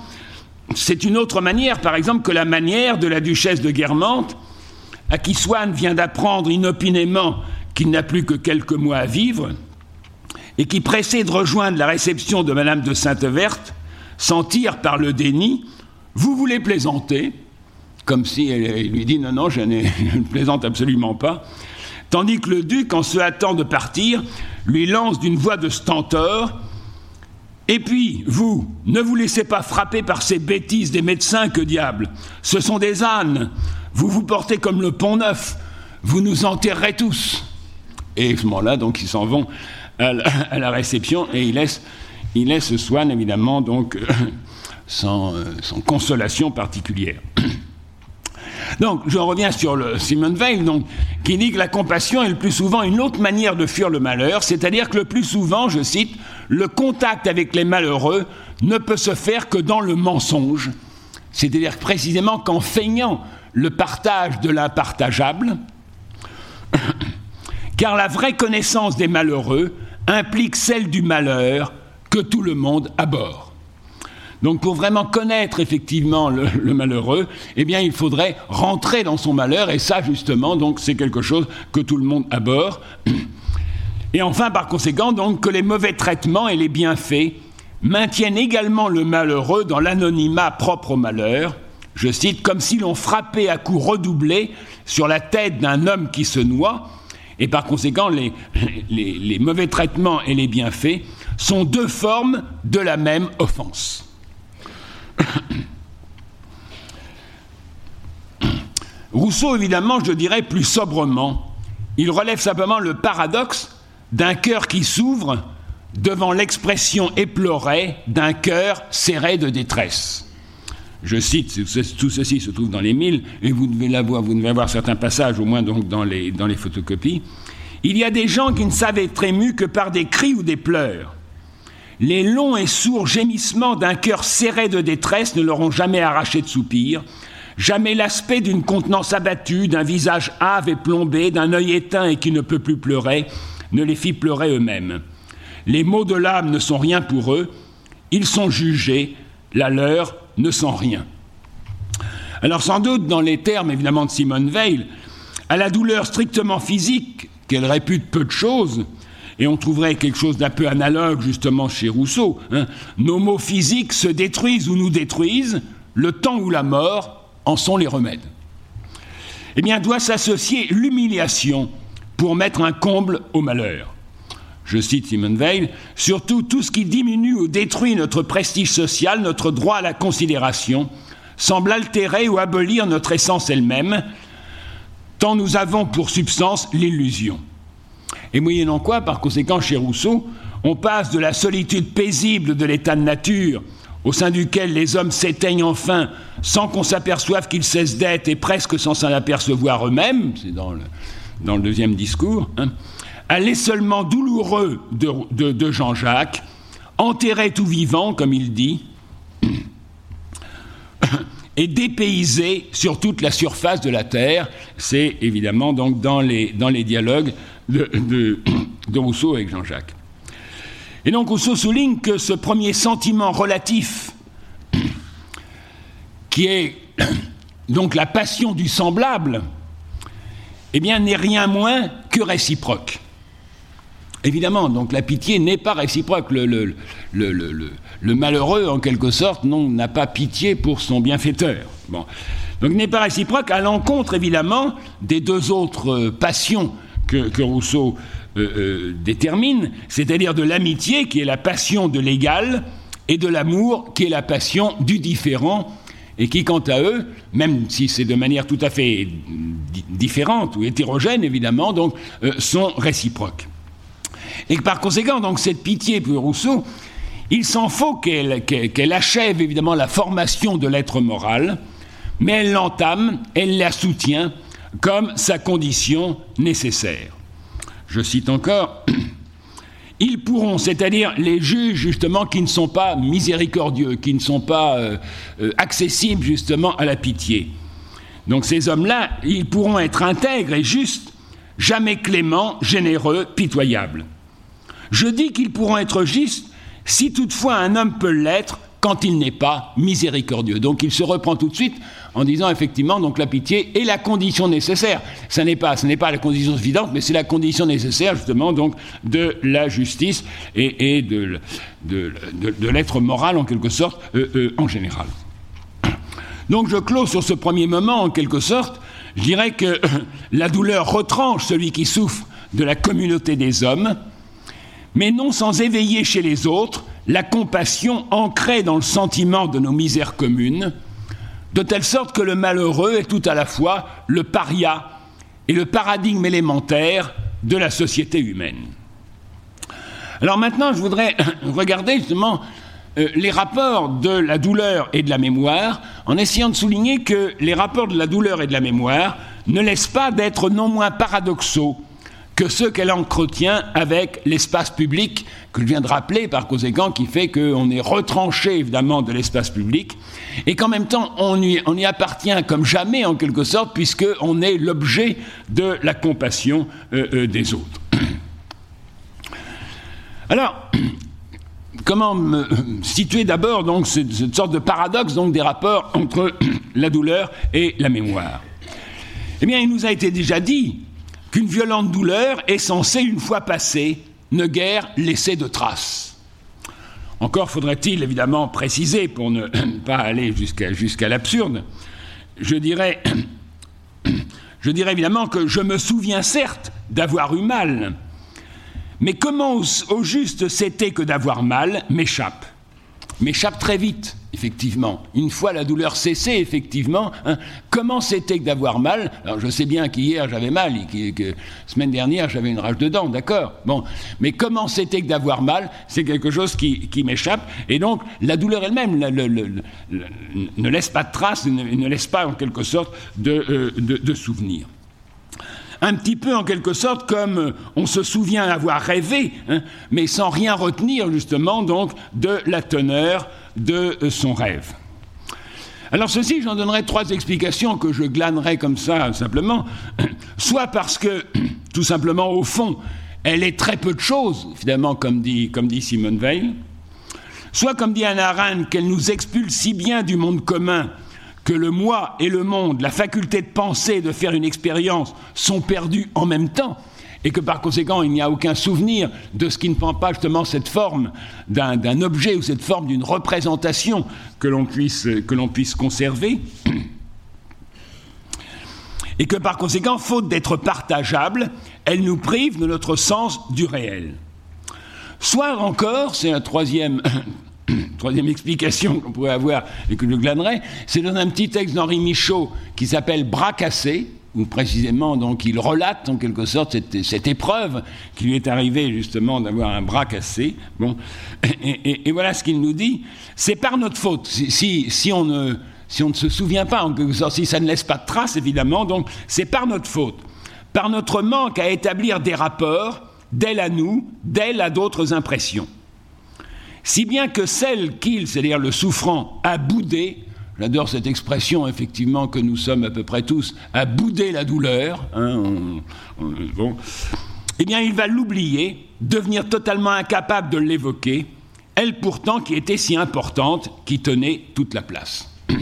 C'est une autre manière, par exemple, que la manière de la duchesse de Guermantes, à qui Swann vient d'apprendre inopinément qu'il n'a plus que quelques mois à vivre, et qui, pressé de rejoindre la réception de Madame de Sainte-Verte, s'en tire par le déni. Vous voulez plaisanter Comme si elle lui dit Non, non, je, ne plaisante absolument pas. Tandis que le duc, en se hâtant de partir, lui lance d'une voix de stentor Et puis, vous, ne vous laissez pas frapper par ces bêtises des médecins, que diable. Ce sont des ânes. Vous vous portez comme le pont neuf Vous nous enterrerez tous Et à ce moment-là, donc, ils s'en vont à la, réception et il laisse, il laisse Swann, évidemment, donc, euh, sans, euh, sans, consolation particulière. Donc, je reviens sur le Simon Weil, donc, qui dit que la compassion est le plus souvent une autre manière de fuir le malheur, c'est-à-dire que le plus souvent, je cite, le contact avec les malheureux ne peut se faire que dans le mensonge, c'est-à-dire précisément qu'en feignant le partage de l'impartageable, car la vraie connaissance des malheureux implique celle du malheur que tout le monde aborde. Donc pour vraiment connaître effectivement le, malheureux, eh bien il faudrait rentrer dans son malheur et ça justement c'est quelque chose que tout le monde aborde. Et enfin par conséquent donc que les mauvais traitements et les bienfaits maintiennent également le malheureux dans l'anonymat propre au malheur. Je cite comme si l'on frappait à coups redoublés sur la tête d'un homme qui se noie et par conséquent, les, mauvais traitements et les bienfaits sont deux formes de la même offense. Rousseau, évidemment, je dirais plus sobrement, il relève simplement le paradoxe d'un cœur qui s'ouvre devant l'expression éplorée d'un cœur serré de détresse. Je cite, tout ceci se trouve dans les mille, et vous devez l'avoir, vous avoir certains passages, au moins donc dans les, dans les photocopies. Il y a des gens qui ne savent être émus que par des cris ou des pleurs. Les longs et sourds gémissements d'un cœur serré de détresse ne leur ont jamais arraché de soupir, jamais l'aspect d'une contenance abattue, d'un visage hâve et plombé, d'un œil éteint et qui ne peut plus pleurer, ne les fit pleurer eux-mêmes. Les maux de l'âme ne sont rien pour eux, ils sont jugés, la leur ne sent rien. Alors sans doute, dans les termes évidemment de Simone Veil, à la douleur strictement physique, qu'elle répute peu de choses, et on trouverait quelque chose d'un peu analogue justement chez Rousseau, hein, nos mots physiques se détruisent ou nous détruisent, le temps ou la mort en sont les remèdes. Eh bien, doit s'associer l'humiliation pour mettre un comble au malheur. Je cite Simone Veil, surtout tout ce qui diminue ou détruit notre prestige social, notre droit à la considération, semble altérer ou abolir notre essence elle-même, tant nous avons pour substance l'illusion. Et moyennant quoi, par conséquent, chez Rousseau, on passe de la solitude paisible de l'état de nature, au sein duquel les hommes s'éteignent enfin sans qu'on s'aperçoive qu'ils cessent d'être et presque sans s'en apercevoir eux-mêmes, c'est dans le, deuxième discours, hein, à l'essolement douloureux de, Jean-Jacques, enterré tout vivant, comme il dit, et dépaysé sur toute la surface de la terre. C'est évidemment donc dans les, dialogues de, de, de Rousseau avec Jean-Jacques. Et donc Rousseau souligne que ce premier sentiment relatif, qui est donc la passion du semblable, eh bien n'est rien moins que réciproque. Évidemment, donc la pitié n'est pas réciproque. Le, malheureux, en quelque sorte, n'a pas pitié pour son bienfaiteur. Bon. Donc n'est pas réciproque à l'encontre, évidemment, des deux autres euh, passions que, Rousseau euh, euh, détermine, c'est-à-dire de l'amitié, qui est la passion de l'égal, et de l'amour, qui est la passion du différent, et qui, quant à eux, même si c'est de manière tout à fait différente ou hétérogène, évidemment, sont réciproques. Et que par conséquent, donc, cette pitié pour Rousseau, il s'en faut qu'elle qu achève évidemment la formation de l'être moral, mais elle l'entame, elle la soutient comme sa condition nécessaire. Je cite encore ils pourront, c'est-à-dire les juges justement qui ne sont pas miséricordieux, qui ne sont pas euh, euh, accessibles justement à la pitié. Donc ces hommes-là, ils pourront être intègres et justes, jamais cléments, généreux, pitoyables. Je dis qu'ils pourront être justes si toutefois un homme peut l'être quand il n'est pas miséricordieux. Donc il se reprend tout de suite en disant effectivement donc la pitié est la condition nécessaire. Ce n'est pas, ce n'est pas la condition suffisante, mais c'est la condition nécessaire justement donc de la justice et, de, de, l'être moral en quelque sorte euh, euh, en général. Donc je clôt sur ce premier moment en quelque sorte. Je dirais que euh, la douleur retranche celui qui souffre de la communauté des hommes, mais non sans éveiller chez les autres la compassion ancrée dans le sentiment de nos misères communes, de telle sorte que le malheureux est tout à la fois le paria et le paradigme élémentaire de la société humaine. Alors maintenant, je voudrais regarder justement euh, les rapports de la douleur et de la mémoire, en essayant de souligner que les rapports de la douleur et de la mémoire ne laissent pas d'être non moins paradoxaux que ceux qu'elle entretient avec l'espace public, que je viens de rappeler par conséquent, qui fait qu'on est retranché évidemment de l'espace public, et qu'en même temps on y, appartient comme jamais en quelque sorte, puisqu'on est l'objet de la compassion euh, euh, des autres. Alors, comment me situer d'abord donc cette, cette, sorte de paradoxe donc des rapports entre la douleur et la mémoire? Eh bien, il nous a été déjà dit qu'une violente douleur est censée, une fois passée, ne guère laisser de traces. Encore faudrait-il évidemment préciser, pour ne pas aller jusqu'à jusqu l'absurde, je dirais, je dirais évidemment que je me souviens certes d'avoir eu mal, mais comment au juste c'était que d'avoir mal m'échappe, m'échappe très vite effectivement. Une fois la douleur cessée, effectivement, hein, comment c'était que d'avoir mal? Alors je sais bien qu'hier j'avais mal, et que, semaine dernière j'avais une rage de dents, d'accord. Bon, mais comment c'était que d'avoir mal? C'est quelque chose qui, m'échappe, et donc la douleur elle-même ne laisse pas de traces, ne, ne, laisse pas en quelque sorte de, euh, de souvenirs un petit peu en quelque sorte comme on se souvient avoir rêvé, hein, mais sans rien retenir justement donc de la teneur de son rêve. Alors ceci, j'en donnerai trois explications que je glanerai comme ça simplement, soit parce que tout simplement au fond, elle est très peu de choses, finalement, comme dit, comme dit Simone Veil, soit comme dit Anna Arendt, qu'elle nous expulse si bien du monde commun que le moi et le monde, la faculté de penser, de faire une expérience, sont perdus en même temps, et que par conséquent il n'y a aucun souvenir de ce qui ne prend pas justement cette forme d'un objet ou cette forme d'une représentation que l'on puisse, puisse conserver, et que par conséquent, faute d'être partageable, elle nous prive de notre sens du réel. Soit encore, c'est un troisième, troisième explication qu'on pourrait avoir et que je glanerai, c'est dans un petit texte d'Henri Michaud qui s'appelle Bras cassés, où précisément donc il relate en quelque sorte cette, épreuve qui lui est arrivée justement d'avoir un bras cassé. Et, voilà ce qu'il nous dit. C'est par notre faute. Si, on ne, se souvient pas en quelque si ça ne laisse pas de traces évidemment, donc c'est par notre faute, par notre manque à établir des rapports d'elle à nous, d'elle à d'autres impressions. Si bien que celle qu'il, c'est-à-dire le souffrant, a boudé, j'adore cette expression effectivement que nous sommes à peu près tous, a boudé la douleur, hein, eh bien il va l'oublier, devenir totalement incapable de l'évoquer, elle pourtant qui était si importante, qui tenait toute la place.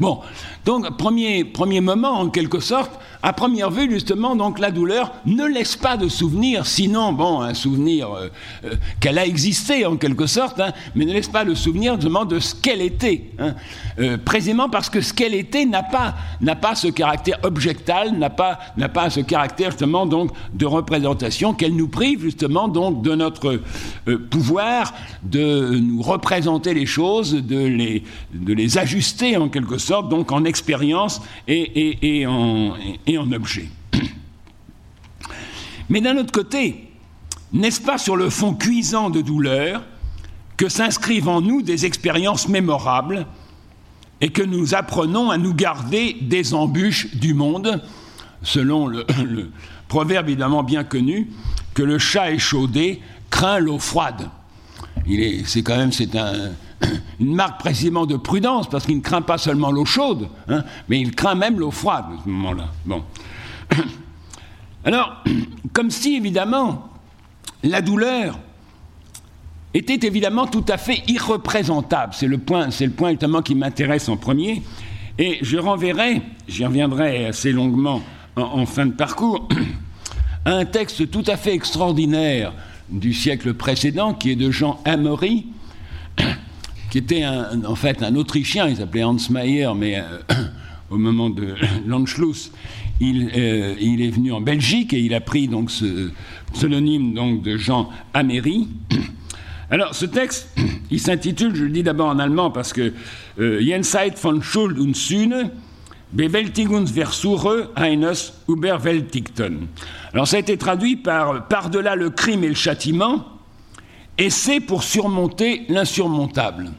Bon, donc premier, premier moment en quelque sorte, à première vue, justement, donc la douleur ne laisse pas de souvenir, sinon, bon, un souvenir euh, euh, qu'elle a existé en quelque sorte, hein, mais ne laisse pas le souvenir justement de ce qu'elle était, hein, euh, précisément parce que ce qu'elle était n'a pas, pas ce caractère objectal, n'a pas, pas ce caractère justement donc de représentation qu'elle nous prive justement donc de notre pouvoir de nous représenter les choses, de les, de les ajuster en quelque sorte, donc en expérience et, et, en, en objet. Mais d'un autre côté, n'est-ce pas sur le fond cuisant de douleur que s'inscrivent en nous des expériences mémorables et que nous apprenons à nous garder des embûches du monde, selon le, proverbe évidemment bien connu, que le chat échaudé craint l'eau froide. C'est quand même un, une marque précisément de prudence, parce qu'il ne craint pas seulement l'eau chaude, hein, mais il craint même l'eau froide à ce moment-là. Bon. Alors, comme si évidemment la douleur était évidemment tout à fait irreprésentable, c'est le point, c'est le point évidemment qui m'intéresse en premier, et je renverrai, j'y reviendrai assez longuement en, en fin de parcours, à un texte tout à fait extraordinaire du siècle précédent, qui est de Jean Amory, qui était en fait un Autrichien, il s'appelait Hans Mayer, mais euh, au moment de l'Anschluss, il, euh, il, est venu en Belgique et il a pris donc ce pseudonyme donc de Jean Améry. Alors ce texte, il s'intitule, je le dis d'abord en allemand parce que euh, von Schuld und Sühne, Bewältigungsversuche eines Überwältigten. Alors ça a été traduit par Par-delà le crime et le châtiment, essai pour surmonter l'insurmontable.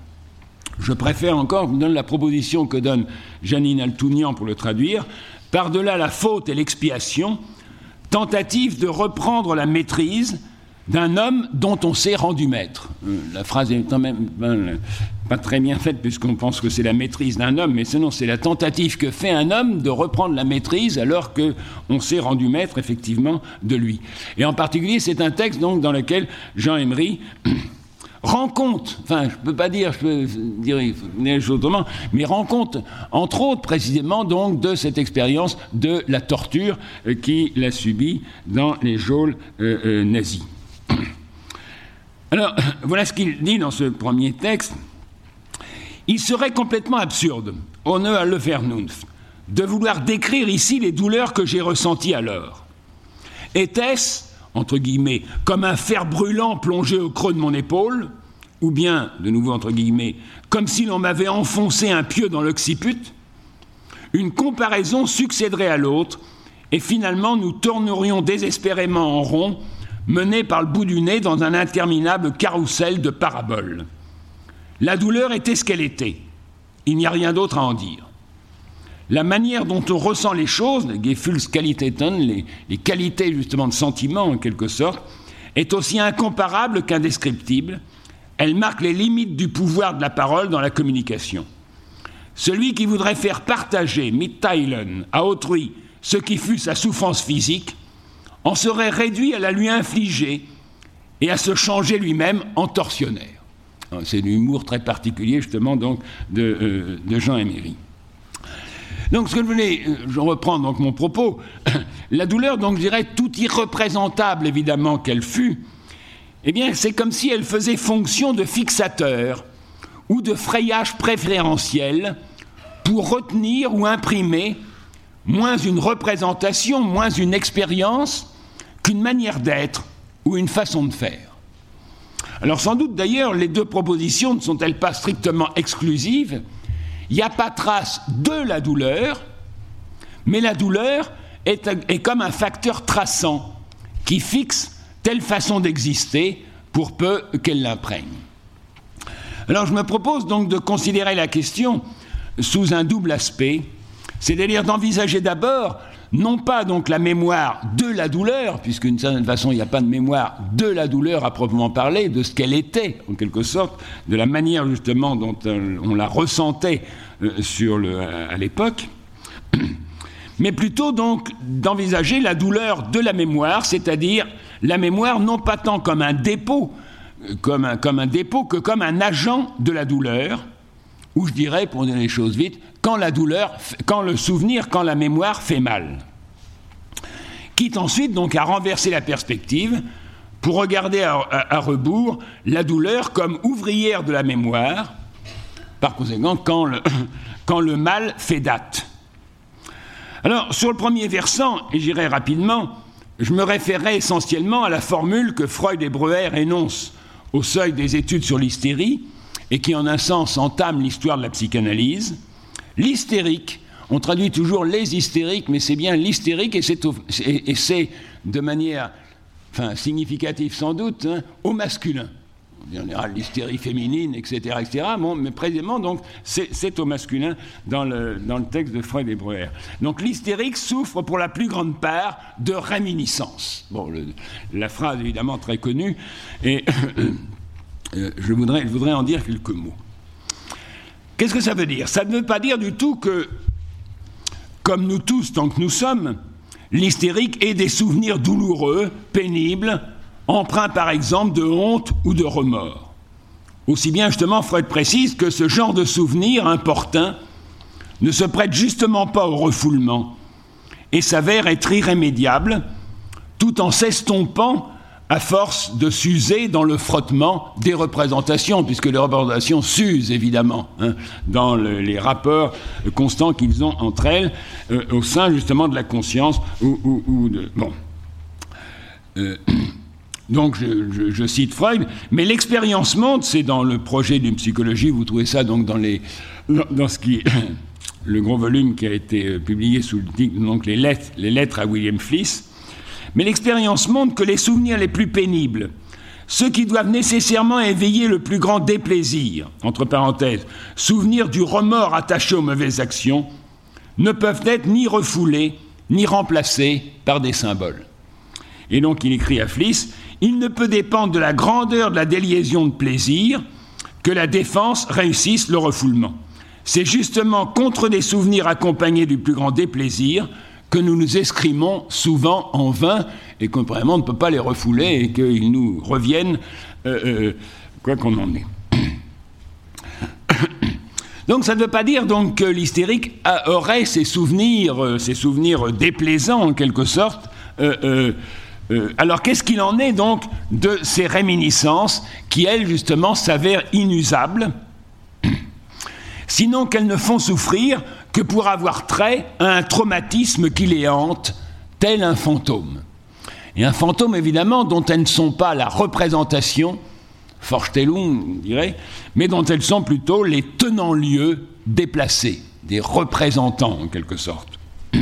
Je préfère encore, vous donne la proposition que donne Janine Altounian pour le traduire, par-delà la faute et l'expiation, tentative de reprendre la maîtrise d'un homme dont on s'est rendu maître. Euh, la phrase est quand même ben, pas très bien faite puisqu'on pense que c'est la maîtrise d'un homme, mais sinon c'est la tentative que fait un homme de reprendre la maîtrise alors qu'on s'est rendu maître effectivement de lui. Et en particulier, c'est un texte donc dans lequel Jean Emery rend compte, enfin je ne peux pas dire, je peux dire autrement, mais rend compte, entre autres précisément donc de cette expérience de la torture euh, qu'il a subie dans les geôles euh, euh, nazis. Alors voilà ce qu'il dit dans ce premier texte. Il serait complètement absurde, au ne à le Vernunft, de vouloir décrire ici les douleurs que j'ai ressenties alors. Était-ce entre guillemets, comme un fer brûlant plongé au creux de mon épaule, ou bien, de nouveau entre guillemets, comme si l'on m'avait enfoncé un pieu dans l'occiput, une comparaison succéderait à l'autre, et finalement nous tournerions désespérément en rond, menés par le bout du nez dans un interminable carrousel de paraboles. La douleur était ce qu'elle était. Il n'y a rien d'autre à en dire la manière dont on ressent les choses, les Gefühlsqualitäten, les, qualités justement de sentiment en quelque sorte, est aussi incomparable qu'indescriptible. Elle marque les limites du pouvoir de la parole dans la communication. Celui qui voudrait faire partager, mitteilen, à autrui ce qui fut sa souffrance physique, en serait réduit à la lui infliger et à se changer lui-même en tortionnaire. C'est l'humour très particulier, justement, donc, de, de Jean Emery. Donc, ce que je voulais, je reprends donc mon propos, la douleur, donc, je dirais, tout irreprésentable, évidemment, qu'elle fut, eh bien, c'est comme si elle faisait fonction de fixateur ou de frayage préférentiel pour retenir ou imprimer moins une représentation, moins une expérience qu'une manière d'être ou une façon de faire. Alors sans doute d'ailleurs, les deux propositions ne sont-elles pas strictement exclusives Il n'y a pas trace de la douleur, mais la douleur est, comme un facteur traçant qui fixe telle façon d'exister pour peu qu'elle l'imprègne. Alors je me propose donc de considérer la question sous un double aspect, c'est-à-dire d'envisager d'abord non pas donc la mémoire de la douleur, puisque certaine façon il n'y a pas de mémoire de la douleur à proprement parler, de ce qu'elle était en quelque sorte, de la manière justement dont euh, on la ressentait euh, le, à l'époque, mais plutôt donc d'envisager la douleur de la mémoire, c'est-à-dire la mémoire non pas tant comme un dépôt, euh, comme un dépôt que comme un agent de la douleur, ou je dirais, pour dire les choses vite, quand la douleur, quand le souvenir, quand la mémoire fait mal. Quitte ensuite donc à renverser la perspective pour regarder à, rebours la douleur comme ouvrière de la mémoire, par conséquent quand le, quand le mal fait date. Alors, sur le premier versant, et j'irai rapidement, je me référerai essentiellement à la formule que Freud et Breuer énoncent au seuil des études sur l'hystérie, et qui en un sens entame l'histoire de la psychanalyse. L'hystérique, on traduit toujours les hystériques, mais c'est bien l'hystérique, et c'est de manière enfin, significative sans doute, hein, au masculin. En général, l'hystérie féminine, etc., etc. Bon, mais précisément, donc, c'est au masculin dans le, dans le texte de Freud et Breuer. Donc, l'hystérique souffre pour la plus grande part de réminiscence. Bon, la phrase évidemment très connue, et Euh, je, voudrais, je en dire quelques mots. Qu'est-ce que ça veut dire? Ça ne veut pas dire du tout que, comme nous tous, tant que nous sommes, l'hystérique ait des souvenirs douloureux, pénibles, empreints par exemple de honte ou de remords. Aussi bien justement, Freud précise que ce genre de souvenirs importuns ne se prête justement pas au refoulement et s'avère être irrémédiable, tout en s'estompant à force de s'user dans le frottement des représentations, puisque les représentations s'usent évidemment hein, dans les rapports constants qu'ils ont entre elles euh, au sein justement de la conscience. Euh, donc je, cite Freud, mais l'expérience montre, c'est dans le projet d'une psychologie, vous trouvez ça donc dans le gros volume qui a été euh, publié sous le titre les lettres, les lettres à William Fliss mais l'expérience montre que les souvenirs les plus pénibles, ceux qui doivent nécessairement éveiller le plus grand déplaisir, entre parenthèses, souvenir du remords attaché aux mauvaises actions, ne peuvent être ni refoulés, ni remplacés par des symboles. Et donc il écrit à Fliss, il ne peut dépendre de la grandeur de la déliaison de plaisir que la défense réussisse le refoulement. C'est justement contre des souvenirs accompagnés du plus grand déplaisir que nous nous escrimons souvent en vain et qu'on vraiment ne peut pas les refouler et qu'ils nous reviennent euh, euh, quoi qu'on en ait. Donc ça ne veut pas dire donc que l'hystérique aurait ses souvenirs, euh, ses souvenirs déplaisants en quelque sorte. alors qu'est-ce qu'il en est donc de ces réminiscences qui, elles, justement, s'avèrent inusables, sinon qu'elles ne font souffrir que pour avoir trait à un traumatisme qui les hante, tel un fantôme. Et un fantôme, évidemment, dont elles ne sont pas la représentation, Forstellung, on dirait, mais dont elles sont plutôt les tenants-lieux déplacés, des représentants en quelque sorte.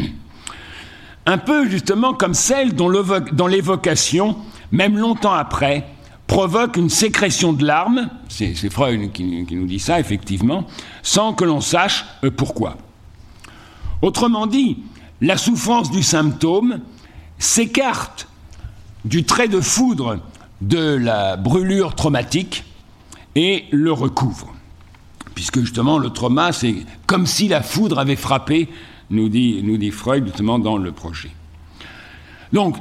Un peu justement comme celle dont l'évocation, même longtemps après, provoque une sécrétion de larmes, c'est Freud qui, nous dit ça effectivement, sans que l'on sache euh, pourquoi. Autrement dit, la souffrance du symptôme s'écarte du trait de foudre de la brûlure traumatique et le recouvre. Puisque justement le trauma, c'est comme si la foudre avait frappé, nous dit, nous dit Freud justement dans le projet. Donc,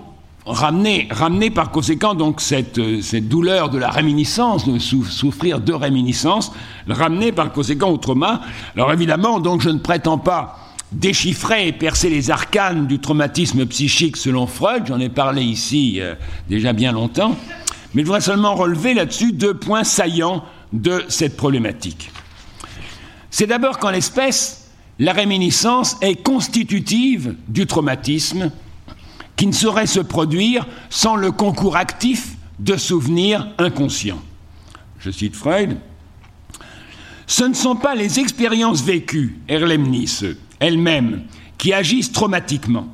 ramener, par conséquent donc cette, cette douleur de la réminiscence, de souffrir de réminiscence, ramener par conséquent au trauma. Alors évidemment, donc je ne prétends pas déchiffrer et percer les arcanes du traumatisme psychique selon Freud, j'en ai parlé ici euh, déjà bien longtemps, mais je voudrais seulement relever là-dessus deux points saillants de cette problématique. C'est d'abord qu'en l'espèce, la réminiscence est constitutive du traumatisme qui ne saurait se produire sans le concours actif de souvenirs inconscients. Je cite Freud. Ce ne sont pas les expériences vécues, Erlemnis, elles-mêmes, qui agissent traumatiquement,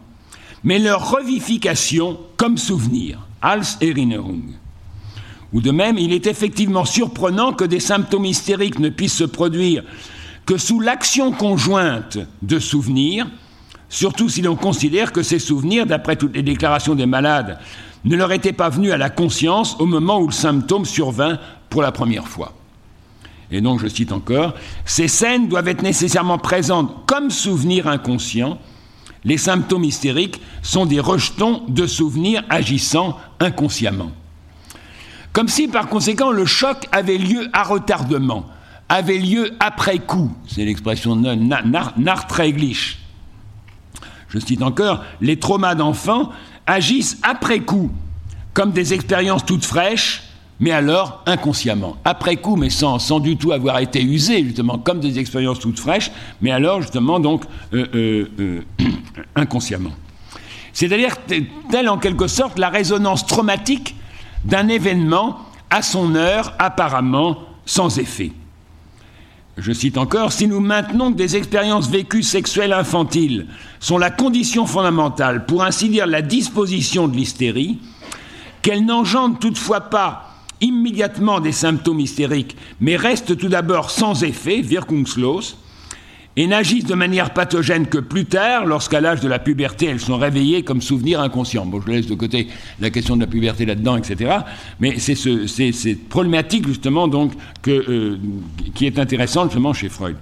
mais leur revification comme souvenir, als Erinnerung. Ou de même, il est effectivement surprenant que des symptômes hystériques ne puissent se produire que sous l'action conjointe de souvenirs, surtout si l'on considère que ces souvenirs, d'après toutes les déclarations des malades, ne leur étaient pas venus à la conscience au moment où le symptôme survint pour la première fois. Et donc, je cite encore, ces scènes doivent être nécessairement présentes comme souvenirs inconscients. Les symptômes hystériques sont des rejetons de souvenirs agissant inconsciemment. Comme si, par conséquent, le choc avait lieu à retardement, avait lieu après coup. C'est l'expression de Nartreglich. Je cite encore, les traumas d'enfants agissent après coup, comme des expériences toutes fraîches, mais alors inconsciemment. Après coup, mais sans, sans du tout avoir été usées, justement, comme des expériences toutes fraîches, mais alors justement, donc, euh, euh, euh, inconsciemment. C'est-à-dire, telle en quelque sorte la résonance traumatique d'un événement à son heure apparemment sans effet. Je cite encore, si nous maintenons que des expériences vécues sexuelles infantiles sont la condition fondamentale, pour ainsi dire la disposition de l'hystérie, qu'elles n'engendrent toutefois pas immédiatement des symptômes hystériques, mais restent tout d'abord sans effet, wirkungslos, et n'agissent de manière pathogène que plus tard, lorsqu'à l'âge de la puberté, elles sont réveillées comme souvenirs inconscients. Bon, je laisse de côté la question de la puberté là-dedans, etc. Mais c'est ce, cette problématique, justement, donc, euh, qui est intéressante, justement, chez Freud.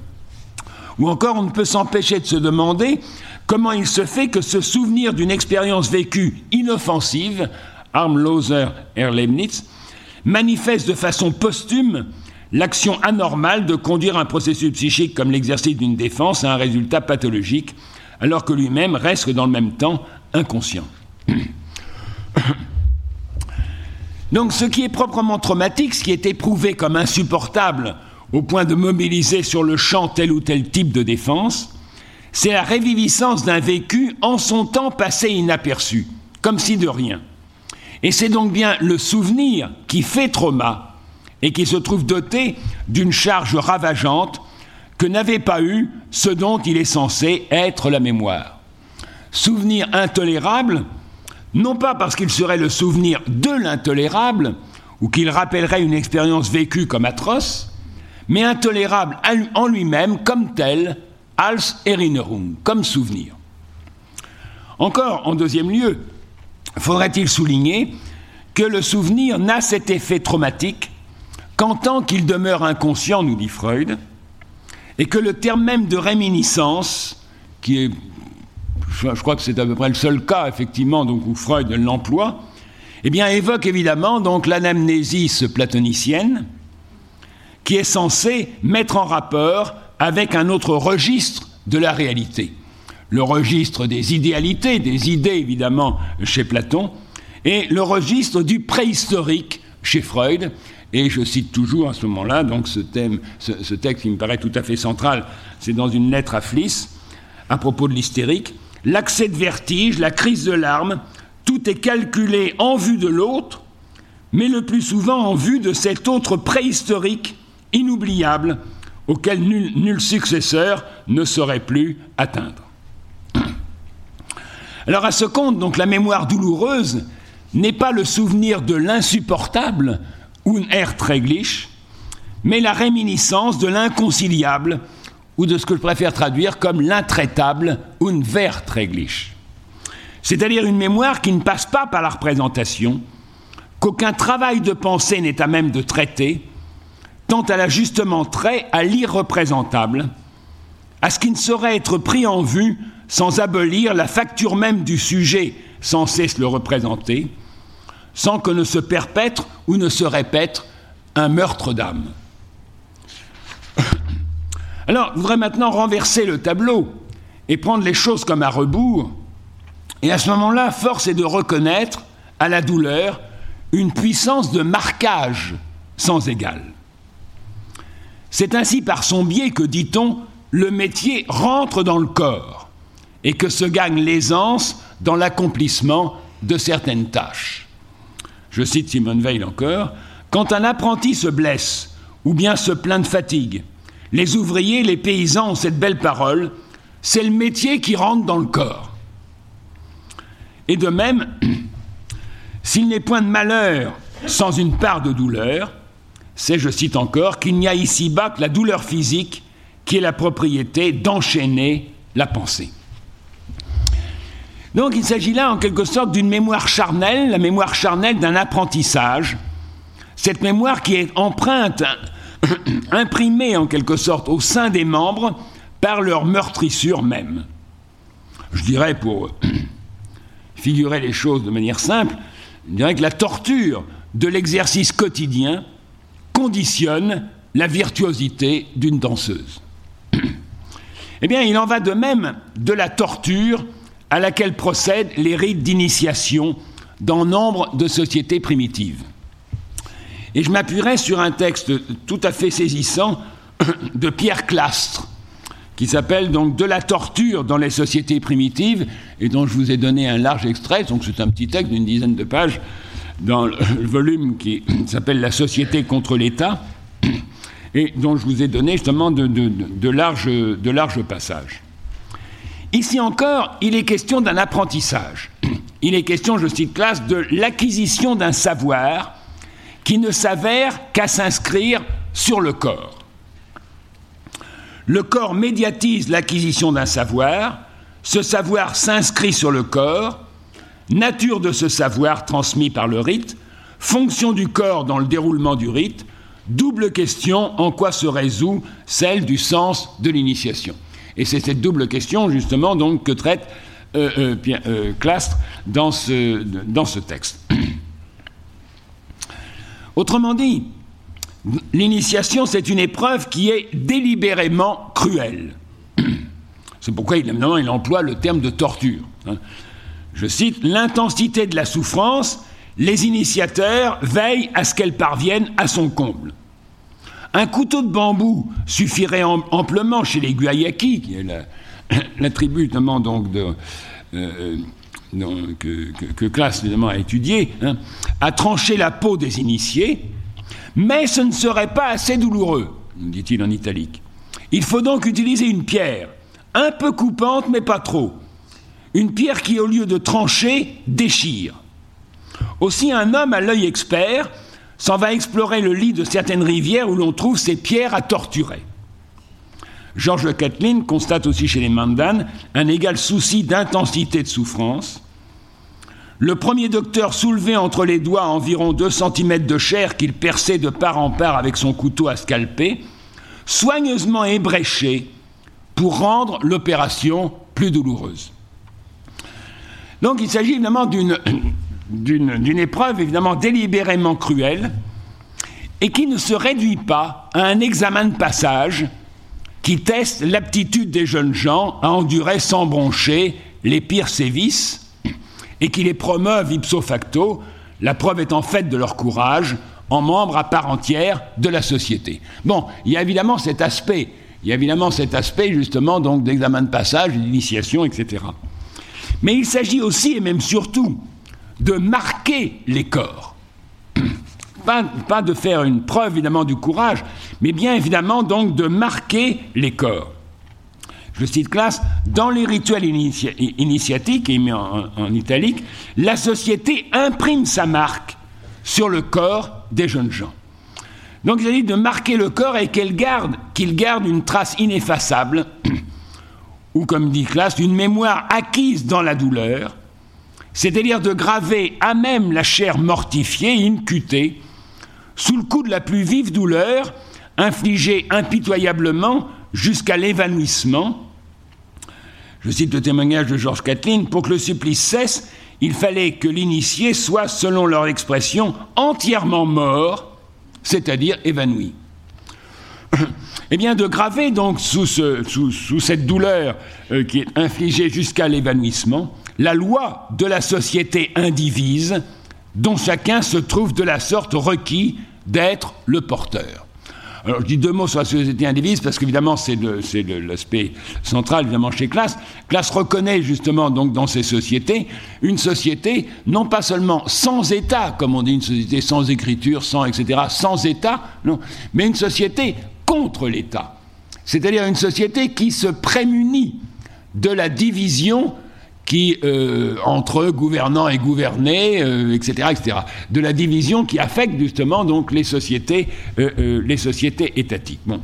Ou encore, on ne peut s'empêcher de se demander comment il se fait que ce souvenir d'une expérience vécue inoffensive, Armloser Erlebnitz, manifeste de façon posthume l'action anormale de conduire un processus psychique comme l'exercice d'une défense à un résultat pathologique, alors que lui-même reste dans le même temps inconscient. Donc ce qui est proprement traumatique, ce qui est éprouvé comme insupportable au point de mobiliser sur le champ tel ou tel type de défense, c'est la réviviscence d'un vécu en son temps passé inaperçu, comme si de rien. Et c'est donc bien le souvenir qui fait trauma et qui se trouve doté d'une charge ravageante que n'avait pas eu ce dont il est censé être la mémoire. Souvenir intolérable, non pas parce qu'il serait le souvenir de l'intolérable, ou qu'il rappellerait une expérience vécue comme atroce, mais intolérable en lui-même comme tel, als Erinnerung, comme souvenir. Encore, en deuxième lieu, faudrait-il souligner que le souvenir n'a cet effet traumatique qu'en tant qu'il demeure inconscient, nous dit Freud, et que le terme même de réminiscence, qui est, je crois que c'est à peu près le seul cas, effectivement, donc, où Freud l'emploie, eh bien, évoque évidemment donc l'anamnésis platonicienne, qui est censée mettre en rapport avec un autre registre de la réalité. Le registre des idéalités, des idées évidemment chez Platon, et le registre du préhistorique chez Freud, et je cite toujours à ce moment-là, donc ce, thème, ce, texte qui me paraît tout à fait central, c'est dans une lettre à Fliss, à propos de l'hystérique. L'accès de vertige, la crise de larmes, tout est calculé en vue de l'autre, mais le plus souvent en vue de cet autre préhistorique, inoubliable, auquel nul, nul successeur ne saurait plus atteindre. Alors à ce compte, donc la mémoire douloureuse n'est pas le souvenir de l'insupportable, unerträglich, mais la réminiscence de l'inconciliable, ou de ce que je préfère traduire comme l'intraitable, unverträglich. C'est-à-dire une mémoire qui ne passe pas par la représentation, qu'aucun travail de pensée n'est à même de traiter, tant elle a justement trait à l'irreprésentable, à ce qui ne saurait être pris en vue sans abolir la facture même du sujet sans cesse le représenter, sans que ne se perpètre ou ne se répète un meurtre d'âme. Alors, je voudrais maintenant renverser le tableau et prendre les choses comme à rebours. Et à ce moment-là, force est de reconnaître à la douleur une puissance de marquage sans égale. C'est ainsi par son biais que, dit-on, le métier rentre dans le corps et que se gagne l'aisance dans l'accomplissement de certaines tâches. Je cite Simone Veil encore, Quand un apprenti se blesse ou bien se plaint de fatigue, les ouvriers, les paysans ont cette belle parole, c'est le métier qui rentre dans le corps. Et de même, s'il n'est point de malheur sans une part de douleur, c'est, je cite encore, qu'il n'y a ici-bas que la douleur physique qui est la propriété d'enchaîner la pensée. Donc il s'agit là en quelque sorte d'une mémoire charnelle, la mémoire charnelle d'un apprentissage, cette mémoire qui est empreinte, imprimée en quelque sorte au sein des membres par leur meurtrissure même. Je dirais pour figurer les choses de manière simple, je dirais que la torture de l'exercice quotidien conditionne la virtuosité d'une danseuse. eh bien, il en va de même de la torture à laquelle procèdent les rites d'initiation dans nombre de sociétés primitives. Et je m'appuierai sur un texte tout à fait saisissant de Pierre Clastre, qui s'appelle donc De la torture dans les sociétés primitives, et dont je vous ai donné un large extrait, c'est un petit texte d'une dizaine de pages, dans le volume qui s'appelle La société contre l'État, et dont je vous ai donné justement de, de larges passages. Ici encore, il est question d'un apprentissage. Il est question, je cite classe, de l'acquisition d'un savoir qui ne s'avère qu'à s'inscrire sur le corps. Le corps médiatise l'acquisition d'un savoir, ce savoir s'inscrit sur le corps, nature de ce savoir transmis par le rite, fonction du corps dans le déroulement du rite, double question en quoi se résout celle du sens de l'initiation? Et c'est cette double question justement donc que traite euh, euh, euh, Clastre dans ce, dans ce texte. Autrement dit, l'initiation, c'est une épreuve qui est délibérément cruelle. C'est pourquoi, évidemment, il emploie le terme de torture. Hein. Je cite, L'intensité de la souffrance, les initiateurs veillent à ce qu'elle parvienne à son comble. Un couteau de bambou suffirait amplement chez les Guayaki, qui est la, tribu donc de, euh, euh, que, que, Classe évidemment a étudié, hein, à trancher la peau des initiés, mais ce ne serait pas assez douloureux, dit-il en italique. Il faut donc utiliser une pierre, un peu coupante mais pas trop, une pierre qui, au lieu de trancher, déchire. Aussi, un homme à l'œil expert s'en va explorer le lit de certaines rivières où l'on trouve ces pierres à torturer. Georges Catlin constate aussi chez les Mandanes un égal souci d'intensité de souffrance. Le premier docteur soulevait entre les doigts environ 2 cm de chair qu'il perçait de part en part avec son couteau à scalper, soigneusement ébréché pour rendre l'opération plus douloureuse. Donc il s'agit évidemment d'une d'une épreuve évidemment délibérément cruelle et qui ne se réduit pas à un examen de passage qui teste l'aptitude des jeunes gens à endurer sans broncher les pires sévices et qui les promeuvent ipso facto, la preuve étant faite de leur courage, en membres à part entière de la société. Bon, il y a évidemment cet aspect, il y a évidemment cet aspect justement donc d'examen de passage, d'initiation, etc. Mais il s'agit aussi et même surtout de marquer les corps. Pas, de faire une preuve évidemment du courage, mais bien évidemment donc de marquer les corps. Je cite classe, dans les rituels initiatiques, et mis en, italique, la société imprime sa marque sur le corps des jeunes gens. Donc il s'agit de marquer le corps et qu'il garde, garde une trace ineffaçable, ou comme dit Classe, une mémoire acquise dans la douleur, c'est-à-dire de graver à même la chair mortifiée, incutée, sous le coup de la plus vive douleur, infligée impitoyablement jusqu'à l'évanouissement. Je cite le témoignage de Georges Catlin, pour que le supplice cesse, il fallait que l'initié soit, selon leur expression, entièrement mort, c'est-à-dire évanoui. Eh bien, de graver donc sous, cette douleur euh, qui est infligée jusqu'à l'évanouissement, la loi de la société indivise, dont chacun se trouve de la sorte requis d'être le porteur. Alors je dis deux mots sur la société indivise parce qu'évidemment c'est l'aspect central évidemment chez Classe. Classe reconnaît justement donc dans ces sociétés une société non pas seulement sans État, comme on dit une société sans écriture, sans etc., sans État, non, mais une société contre l'État. C'est-à-dire une société qui se prémunit de la division qui, euh, entre gouvernants et gouvernés, etc., euh, etc., de la division qui affecte justement donc les sociétés, euh, les sociétés étatiques. Bon.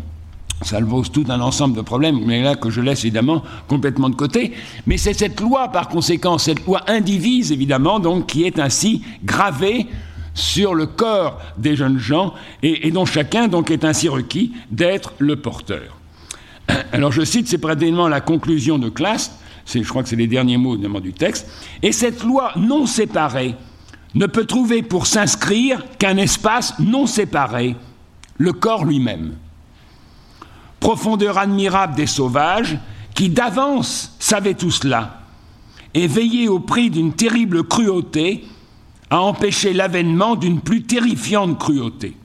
Ça pose tout un ensemble de problèmes, mais là que je laisse évidemment complètement de côté. Mais c'est cette loi, par conséquent, cette loi indivise évidemment, donc qui est ainsi gravée sur le corps des jeunes gens et, dont chacun donc est ainsi requis d'être le porteur. Alors je cite, c'est précisément la conclusion de classe je crois que c'est les derniers mots du texte, et cette loi non séparée ne peut trouver pour s'inscrire qu'un espace non séparé, le corps lui-même. Profondeur admirable des sauvages, qui d'avance savaient tout cela, et veillaient au prix d'une terrible cruauté à empêcher l'avènement d'une plus terrifiante cruauté.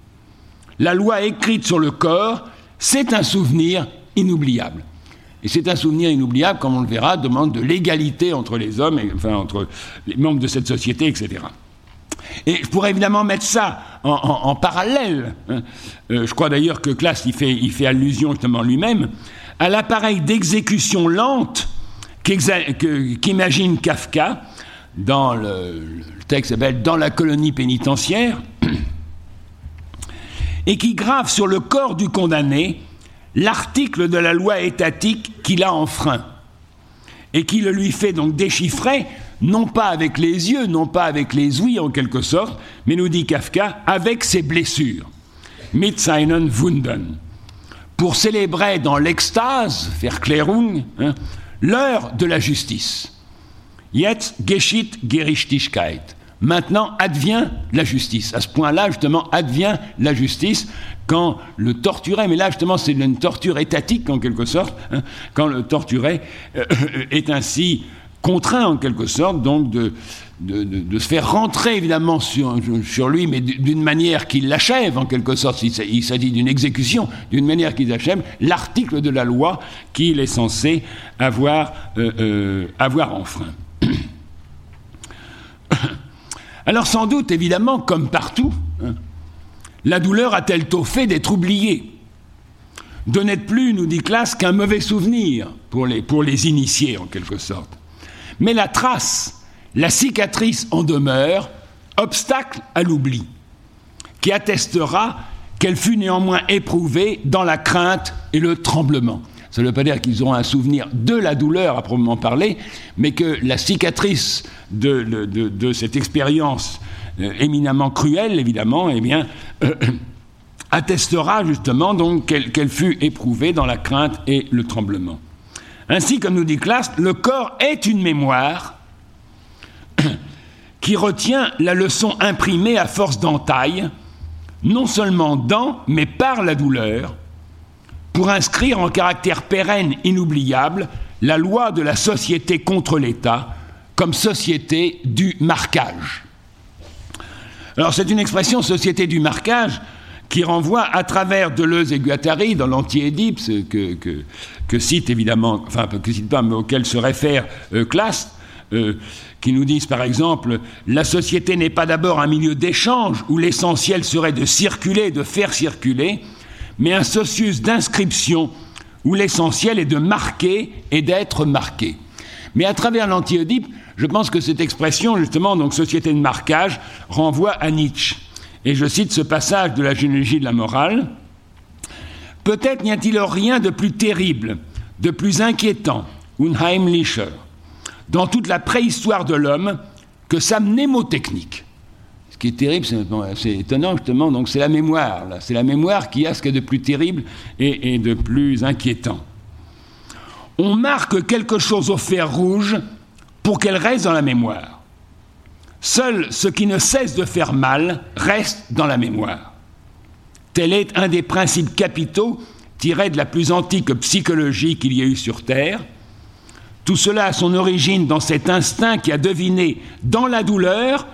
La loi écrite sur le corps, c'est un souvenir inoubliable. Et c'est un souvenir inoubliable, comme on le verra, demande de l'égalité entre les hommes, enfin entre les membres de cette société, etc. Et je pourrais évidemment mettre ça en, parallèle. Hein. Euh, je crois d'ailleurs que Classe il fait, il fait allusion justement lui-même à l'appareil d'exécution lente qu'imagine Kafka dans le, le texte s'appelle Dans la colonie pénitentiaire et qui grave sur le corps du condamné l'article de la loi étatique qu'il a enfreint et qui le lui fait donc déchiffrer, non pas avec les yeux, non pas avec les ouïes en quelque sorte, mais nous dit Kafka, avec ses blessures. Mit seinen Wunden. Pour célébrer dans l'extase, Verklärung, hein, l'heure de la justice. Jetzt geschieht Gerichtigkeit. Maintenant advient la justice. À ce point-là, justement, advient la justice quand le torturé, mais là justement c'est une torture étatique en quelque sorte, hein, quand le torturé euh, est ainsi contraint en quelque sorte donc de, de, se faire rentrer évidemment sur, sur lui, mais d'une manière qui l'achève en quelque sorte, il s'agit d'une exécution, d'une manière qui l'achève, l'article de la loi qu'il est censé avoir, euh, euh, avoir enfreint. Alors sans doute, évidemment, comme partout, hein, la douleur a-t-elle tôt fait d'être oubliée? De n'être plus, nous dit Classe, qu'un mauvais souvenir pour les, pour les initiés, en quelque sorte. Mais la trace, la cicatrice en demeure, obstacle à l'oubli, qui attestera qu'elle fut néanmoins éprouvée dans la crainte et le tremblement. Ça ne veut pas dire qu'ils auront un souvenir de la douleur à proprement parler, mais que la cicatrice de, cette expérience euh, éminemment cruelle, évidemment, eh euh, attestera justement qu'elle fut éprouvée dans la crainte et le tremblement. Ainsi, comme nous dit Classe, le corps est une mémoire qui retient la leçon imprimée à force d'entaille, non seulement dans, mais par la douleur, pour inscrire en caractère pérenne, inoubliable, la loi de la société contre l'État comme société du marquage. Alors c'est une expression société du marquage qui renvoie à travers Deleuze et Guattari dans l'anti-Édipe, que, que, cite évidemment, enfin que cite pas, mais auquel se réfère euh, Classe, euh, qui nous disent par exemple la société n'est pas d'abord un milieu d'échange où l'essentiel serait de circuler, de faire circuler, mais un socius d'inscription où l'essentiel est de marquer et d'être marqué. Mais à travers l'anti-Oedipe, je pense que cette expression, justement, donc société de marquage, renvoie à Nietzsche. Et je cite ce passage de la généalogie de la morale. Peut-être n'y a-t-il rien de plus terrible, de plus inquiétant, unheimlicher, dans toute la préhistoire de l'homme que sa mnémotechnique. Qui est terrible, c'est étonnant justement, donc c'est la mémoire, c'est la mémoire qui a ce qu'il y a de plus terrible et, et de plus inquiétant. On marque quelque chose au fer rouge pour qu'elle reste dans la mémoire. Seul ce qui ne cesse de faire mal reste dans la mémoire. Tel est un des principes capitaux tirés de la plus antique psychologie qu'il y ait eu sur Terre. Tout cela a son origine dans cet instinct qui a deviné dans la douleur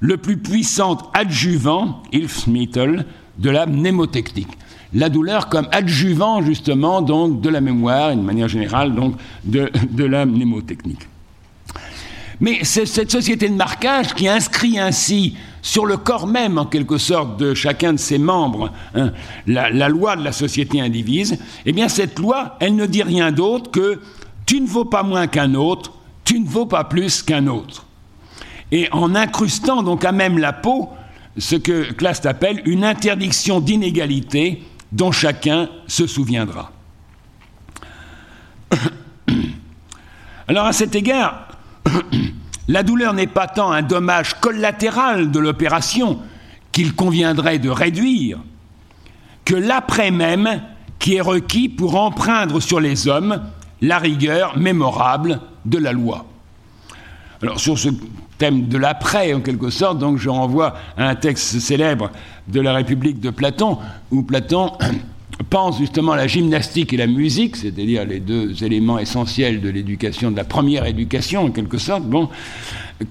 le plus puissant adjuvant, Hilfsmittel, de la mnémotechnique. La douleur comme adjuvant justement donc de la mémoire, d'une manière générale donc de, de la mnémotechnique. Mais c'est cette société de marquage qui inscrit ainsi sur le corps même, en quelque sorte, de chacun de ses membres, hein, la, la, loi de la société indivise, eh bien cette loi, elle ne dit rien d'autre que tu ne vaux pas moins qu'un autre, tu ne vaux pas plus qu'un autre. Et en incrustant donc à même la peau ce que Classe appelle une interdiction d'inégalité dont chacun se souviendra. Alors à cet égard, la douleur n'est pas tant un dommage collatéral de l'opération qu'il conviendrait de réduire, que l'après même qui est requis pour empreindre sur les hommes la rigueur mémorable de la loi. Alors sur ce thème de l'après, en quelque sorte, donc je renvoie à un texte célèbre de la République de Platon, où Platon pense justement la gymnastique et la musique, c'est-à-dire les deux éléments essentiels de l'éducation, de la première éducation en quelque sorte, bon,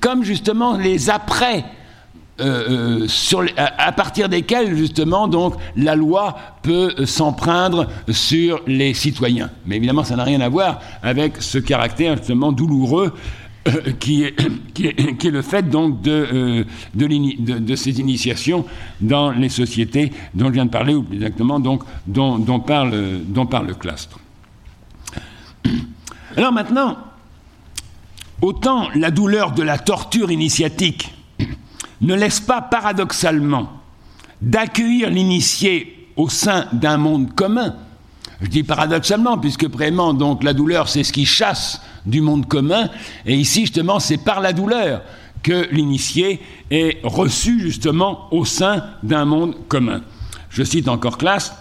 comme justement les après. Euh, euh à, partir desquels justement donc la loi peut s'empreindre sur les citoyens. Mais évidemment, ça n'a rien à voir avec ce caractère justement douloureux euh, qui, est, le fait donc de, euh, de, ces initiations dans les sociétés dont je viens de parler, ou plus exactement donc, dont, parle, dont parle le clastre. Alors maintenant, autant la douleur de la torture initiatique ne laisse pas paradoxalement d'accueillir l'initié au sein d'un monde commun, je dis paradoxalement, puisque vraiment, donc, la douleur, c'est ce qui chasse du monde commun, et ici, justement, c'est par la douleur que l'initié est reçu, justement, au sein d'un monde commun. Je cite encore classe,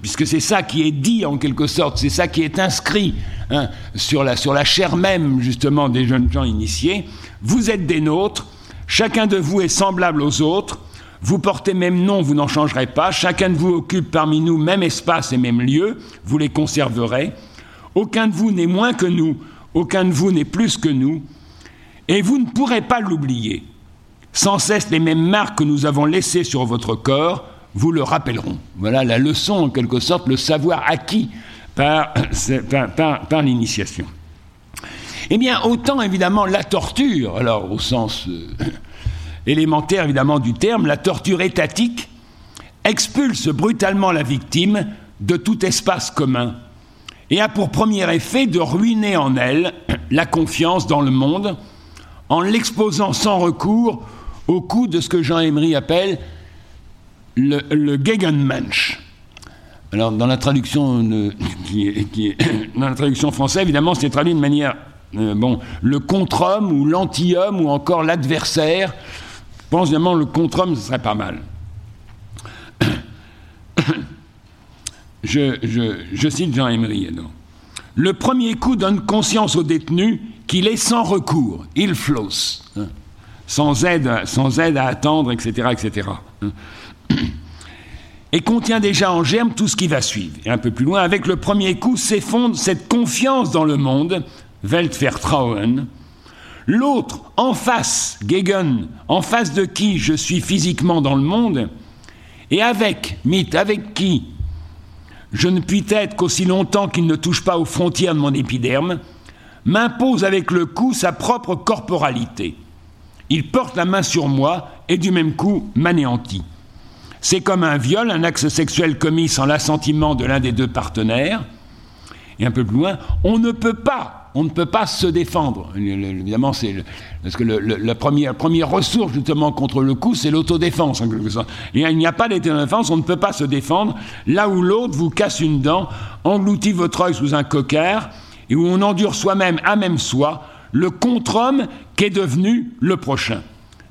puisque c'est ça qui est dit, en quelque sorte, c'est ça qui est inscrit hein, sur, la, sur la chair même, justement, des jeunes gens initiés. Vous êtes des nôtres, chacun de vous est semblable aux autres, vous portez même nom, vous n'en changerez pas. Chacun de vous occupe parmi nous même espace et même lieu. Vous les conserverez. Aucun de vous n'est moins que nous. Aucun de vous n'est plus que nous. Et vous ne pourrez pas l'oublier. Sans cesse les mêmes marques que nous avons laissées sur votre corps vous le rappelleront. Voilà la leçon, en quelque sorte, le savoir acquis par, par, l'initiation. Eh bien, autant évidemment la torture, alors au sens euh, élémentaire évidemment du terme, la torture étatique, expulse brutalement la victime de tout espace commun et a pour premier effet de ruiner en elle la confiance dans le monde en l'exposant sans recours au coup de ce que Jean Emery appelle le, Gegenmensch. Alors, dans la traduction française, évidemment, c'est traduit de manière euh, bon, le contre-homme ou l'anti-homme ou encore l'adversaire. Je pense le contre-homme, ce serait pas mal. Je, cite Jean Emery. Le premier coup donne conscience au détenu qu'il est sans recours, il flosse, hein, sans, aide, sans aide à attendre, etc. etc. Hein. Et contient déjà en germe tout ce qui va suivre. Et un peu plus loin, avec le premier coup s'effondre cette confiance dans le monde, Weltvertrauen, L'autre, en face, Gegen, en face de qui je suis physiquement dans le monde, et avec, mythe, avec qui je ne puis être qu'aussi longtemps qu'il ne touche pas aux frontières de mon épiderme, m'impose avec le coup sa propre corporalité. Il porte la main sur moi et du même coup m'anéantit. C'est comme un viol, un acte sexuel commis sans l'assentiment de l'un des deux partenaires. Et un peu plus loin, on ne peut pas on ne peut pas se défendre. Évidemment, c'est parce que la, première, ressource justement contre le coup, c'est l'autodéfense il n'y a pas d'autodéfense, on ne peut pas se défendre là où l'autre vous casse une dent, engloutit votre œil sous un coquard, et où on endure soi-même à même soi le contre-homme qu'est devenu le prochain.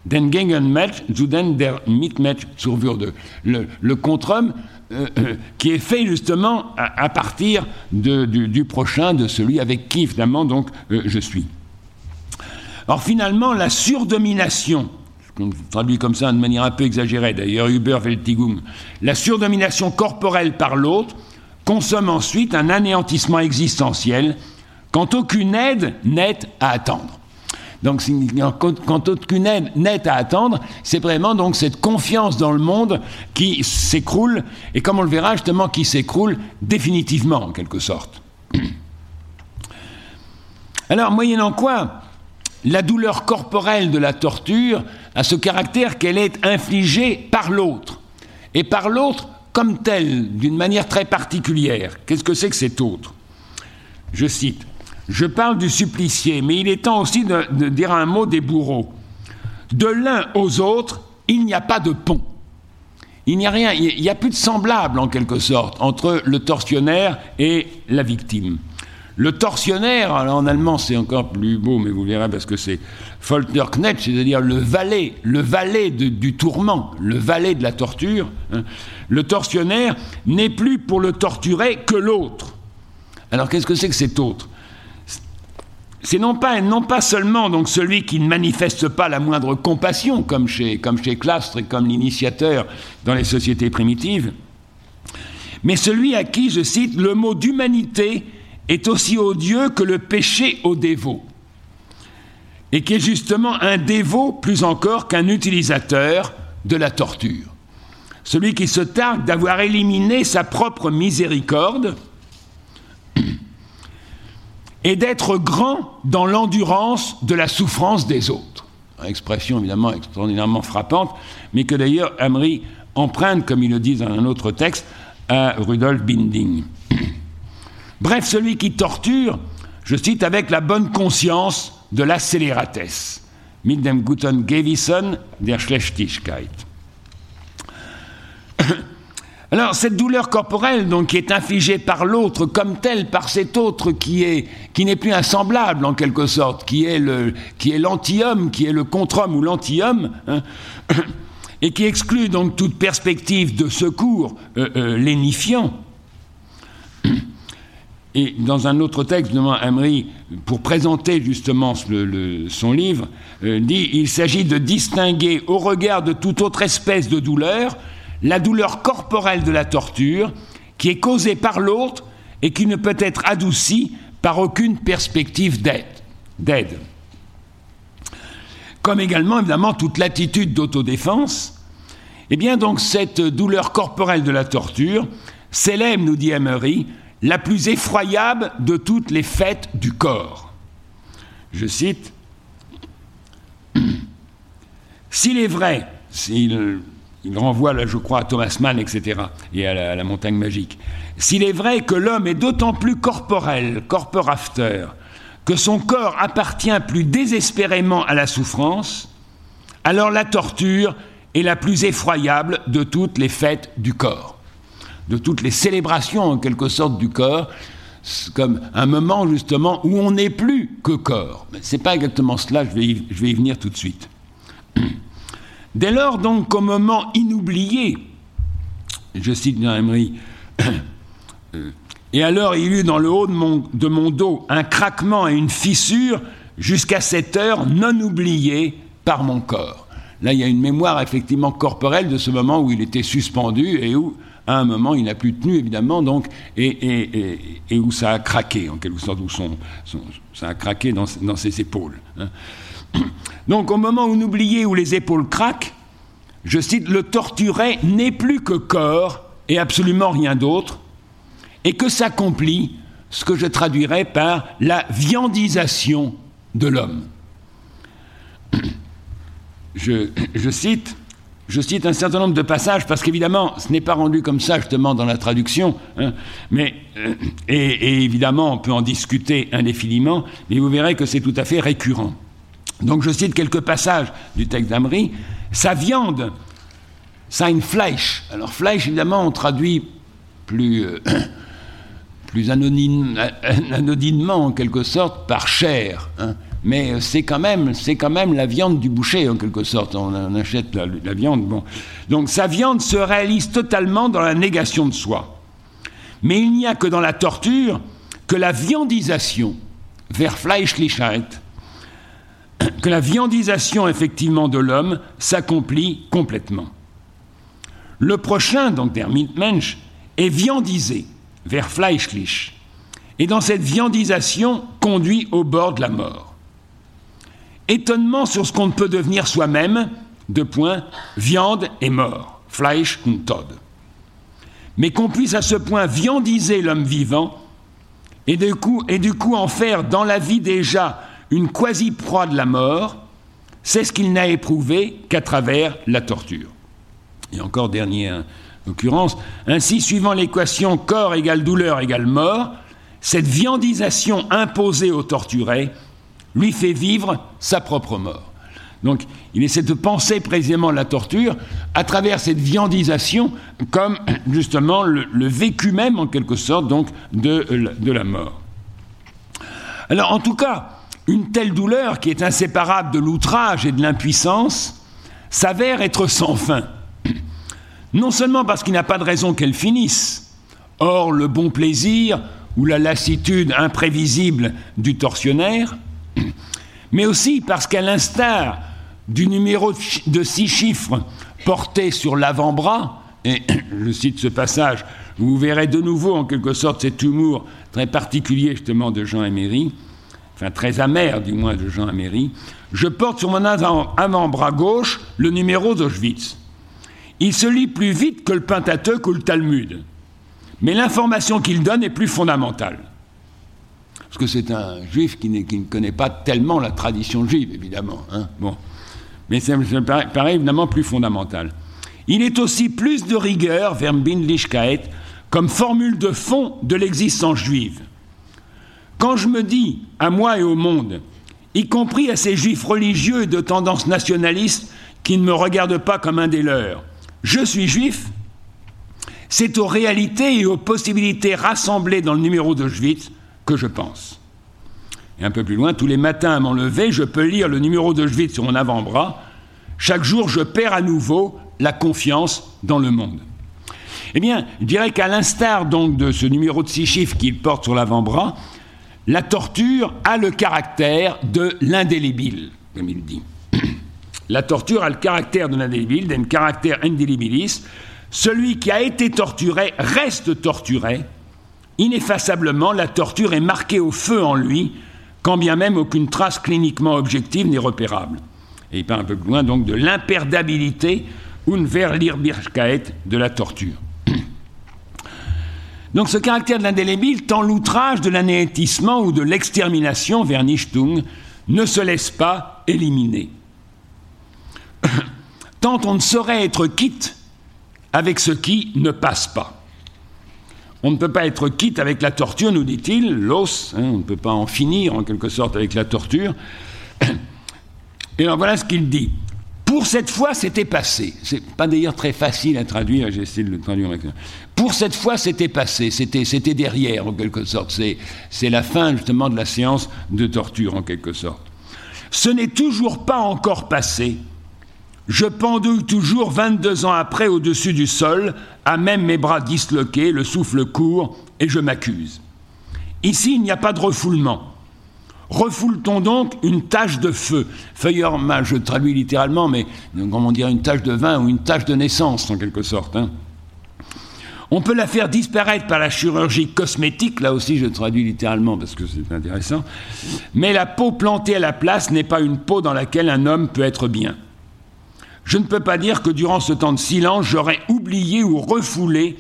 Den Gegenmatch zu den der Mitmatch zur Würde. Le, le contre-homme euh, euh, qui est fait justement à, partir du, du, prochain, de celui avec qui finalement donc euh, je suis. Or finalement, la surdomination, traduit comme ça de manière un peu exagérée d'ailleurs, Überwältigung, la surdomination corporelle par l'autre consomme ensuite un anéantissement existentiel quand aucune aide n'est à attendre. Donc, quand aucune aide n'est à attendre, c'est vraiment donc cette confiance dans le monde qui s'écroule, et comme on le verra justement, qui s'écroule définitivement en quelque sorte. Alors, moyennant quoi, la douleur corporelle de la torture a ce caractère qu'elle est infligée par l'autre, et par l'autre comme telle, d'une manière très particulière. Qu'est-ce que c'est que cet autre? Je cite je parle du supplicié, mais il est temps aussi de, dire un mot des bourreaux. De l'un aux autres, il n'y a pas de pont. Il n'y a rien, il n'y a plus de semblable en quelque sorte entre le tortionnaire et la victime. Le tortionnaire, en allemand c'est encore plus beau, mais vous verrez parce que c'est Folterknecht, c'est-à-dire le valet, le valet du tourment, le valet de la torture. Hein. Le tortionnaire n'est plus pour le torturer que l'autre. Alors qu'est-ce que c'est que cet autre? C'est non pas, non pas seulement donc celui qui ne manifeste pas la moindre compassion, comme chez, comme chez Clastre et comme l'initiateur dans les sociétés primitives, mais celui à qui, je cite, le mot d'humanité est aussi odieux que le péché au dévot, et qui est justement un dévot plus encore qu'un utilisateur de la torture. Celui qui se targue d'avoir éliminé sa propre miséricorde, et d'être grand dans l'endurance de la souffrance des autres. Une expression évidemment extraordinairement frappante, mais que d'ailleurs Emery emprunte, comme il le dit dans un autre texte, à Rudolf Binding. Bref, celui qui torture, je cite, avec la bonne conscience de la scélératesse. Mit dem guten Gewissen der Schlechtigkeit. Alors cette douleur corporelle donc qui est infligée par l'autre comme telle par cet autre qui est qui n'est plus insemblable en quelque sorte, qui est le qui est l'anti-homme, qui est le contre-homme ou l'anti-homme, hein, et qui exclut donc toute perspective de secours euh, euh, lénifiant. Et dans un autre texte, Emery, pour présenter justement son livre, euh, dit il s'agit de distinguer au regard de toute autre espèce de douleur la douleur corporelle de la torture, qui est causée par l'autre et qui ne peut être adoucie par aucune perspective d'aide. Comme également, évidemment, toute l'attitude d'autodéfense, eh bien donc cette douleur corporelle de la torture célèbre, nous dit Emery, la plus effroyable de toutes les fêtes du corps. Je cite, S'il est vrai, s'il il renvoie, là, je crois, à Thomas Mann, etc., et à la, montagne magique. S'il est vrai que l'homme est d'autant plus corporel, corpor after, que son corps appartient plus désespérément à la souffrance, alors la torture est la plus effroyable de toutes les fêtes du corps, de toutes les célébrations en quelque sorte du corps, comme un moment justement où on n'est plus que corps. Mais ce n'est pas exactement cela, je vais y venir tout de suite. Dès lors, donc, qu'au moment inoublié, je cite Jean Emery, et alors il eut dans le haut de mon, dos un craquement et une fissure jusqu'à cette heure non oubliée par mon corps. Là, il y a une mémoire effectivement corporelle de ce moment où il était suspendu et où, à un moment, il n'a plus tenu, évidemment, donc, et, où ça a craqué, en quelque sorte, où ça a craqué dans, dans ses épaules. Hein. Donc au moment où n'oubliez où les épaules craquent, je cite, le torturé n'est plus que corps et absolument rien d'autre, et que s'accomplit ce que je traduirais par la viandisation de l'homme. Je, cite, je cite un certain nombre de passages parce qu'évidemment, ce n'est pas rendu comme ça justement dans la traduction, hein, mais euh, et, évidemment, on peut en discuter indéfiniment, mais vous verrez que c'est tout à fait récurrent. Donc je cite quelques passages du texte d'Amri. Sa viande, sein Fleisch. Alors Fleisch, évidemment, on traduit plus, euh, anodinement, en quelque sorte, par chair. Hein. Mais c'est quand, même, la viande du boucher, en quelque sorte. On, achète la, viande. Donc sa viande se réalise totalement dans la négation de soi. Mais il n'y a que dans la torture que la viandisation, vers Fleischlichkeit, que la viandisation effectivement de l'homme s'accomplit complètement. Le prochain, donc der Mitmensch, est viandisé, vers Fleischlich, et dans cette viandisation conduit au bord de la mort. Étonnement sur ce qu'on ne peut devenir soi-même, de point, viande et mort, Fleisch und Tod. Mais qu'on puisse à ce point viandiser l'homme vivant, et du, coup, et du coup en faire dans la vie déjà une quasi-proie de la mort, c'est ce qu'il n'a éprouvé qu'à travers la torture. Et encore dernière occurrence, ainsi suivant l'équation corps égale douleur égale mort, cette viandisation imposée au torturé lui fait vivre sa propre mort. Donc il essaie de penser précisément la torture à travers cette viandisation comme justement le, vécu même en quelque sorte donc de, de la mort. Alors en tout cas, une telle douleur qui est inséparable de l'outrage et de l'impuissance s'avère être sans fin. Non seulement parce qu'il n'a pas de raison qu'elle finisse, or le bon plaisir ou la lassitude imprévisible du tortionnaire, mais aussi parce qu'à l'instar du numéro de six chiffres porté sur l'avant-bras, et je cite ce passage, vous verrez de nouveau en quelque sorte cet humour très particulier justement de Jean Emery, enfin très amer du moins de Jean Améry, je porte sur mon avant-bras gauche le numéro d'Auschwitz. Il se lit plus vite que le Pentateuque ou le Talmud, mais l'information qu'il donne est plus fondamentale. Parce que c'est un juif qui, ne connaît pas tellement la tradition juive, évidemment. Hein. bon. Mais ça me paraît, évidemment plus fondamental. Il est aussi plus de rigueur, vers Bindlichkeit, comme formule de fond de l'existence juive. Quand je me dis, à moi et au monde, y compris à ces juifs religieux de tendance nationaliste qui ne me regardent pas comme un des leurs, je suis juif, c'est aux réalités et aux possibilités rassemblées dans le numéro d'Auschwitz que je pense. Et un peu plus loin, tous les matins à mon lever, je peux lire le numéro d'Auschwitz sur mon avant-bras. Chaque jour, je perds à nouveau la confiance dans le monde. Eh bien, je dirais qu'à l'instar donc de ce numéro de six chiffres qu'il porte sur l'avant-bras, la torture a le caractère de l'indélébile, comme il dit. La torture a le caractère de l'indélébile, d'un caractère indélébilis. Celui qui a été torturé reste torturé. Ineffaçablement, la torture est marquée au feu en lui, quand bien même aucune trace cliniquement objective n'est repérable. Et il parle un peu plus loin donc de l'imperdabilité, Unverlierbarkeit de la torture. Donc ce caractère de l'indélébile, tant l'outrage de l'anéantissement ou de l'extermination vers Nichtung ne se laisse pas éliminer. tant on ne saurait être quitte avec ce qui ne passe pas. On ne peut pas être quitte avec la torture, nous dit-il, l'os, hein, on ne peut pas en finir en quelque sorte avec la torture. Et alors voilà ce qu'il dit. Pour cette fois, c'était passé. C'est pas d'ailleurs très facile à traduire, j'ai de le traduire. Pour cette fois, c'était passé, c'était, derrière en quelque sorte. C'est, c'est la fin justement de la séance de torture en quelque sorte. Ce n'est toujours pas encore passé. Je pendouille toujours 22 ans après au-dessus du sol, à même mes bras disloqués, le souffle court, et je m'accuse. Ici, il n'y a pas de refoulement. Refoule-t-on donc une tache de feu? Feuilleur, je traduis littéralement, mais comment dire, une tache de vin ou une tache de naissance en quelque sorte. Hein. On peut la faire disparaître par la chirurgie cosmétique, là aussi je traduis littéralement parce que c'est intéressant, mais la peau plantée à la place n'est pas une peau dans laquelle un homme peut être bien. Je ne peux pas dire que durant ce temps de silence, j'aurais oublié ou refoulé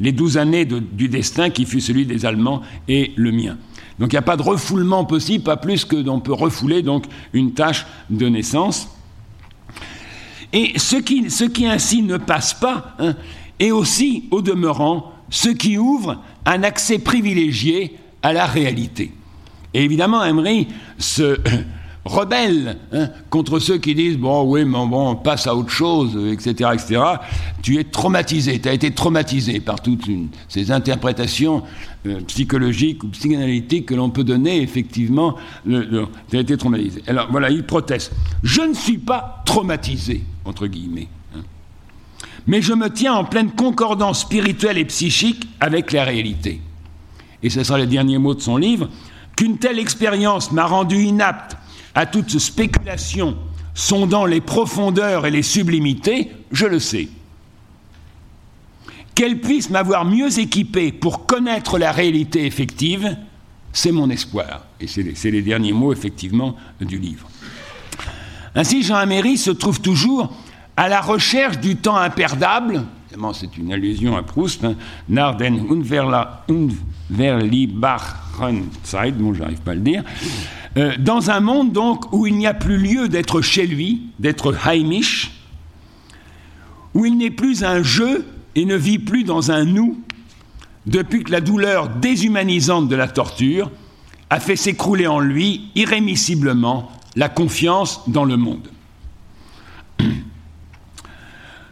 les douze années du destin qui fut celui des Allemands et le mien. Donc il n'y a pas de refoulement possible, pas plus que l'on peut refouler donc une tâche de naissance. Et ce qui, ce qui ainsi ne passe pas hein, est aussi, au demeurant, ce qui ouvre un accès privilégié à la réalité. Et évidemment, Emery se, rebelle hein, contre ceux qui disent bon oui mais bon on passe à autre chose etc etc tu es traumatisé tu as été traumatisé par toutes ces interprétations euh, psychologiques ou psychanalytiques que l'on peut donner effectivement tu as été traumatisé. Alors voilà il proteste. Je ne suis pas traumatisé entre guillemets hein. mais je me tiens en pleine concordance spirituelle et psychique avec la réalité. Et ce sera les derniers mots de son livre. Qu'une telle expérience m'a rendu inapte à toute spéculation sondant les profondeurs et les sublimités, je le sais. Qu'elle puisse m'avoir mieux équipé pour connaître la réalité effective, c'est mon espoir. Et c'est les, derniers mots, effectivement, du livre. Ainsi, Jean Améry se trouve toujours à la recherche du temps imperdable, c'est une allusion à Proust, hein, bon j'arrive pas à le dire, euh, dans un monde donc où il n'y a plus lieu d'être chez lui, d'être heimisch, où il n'est plus un jeu et ne vit plus dans un nous, depuis que la douleur déshumanisante de la torture a fait s'écrouler en lui irrémissiblement la confiance dans le monde.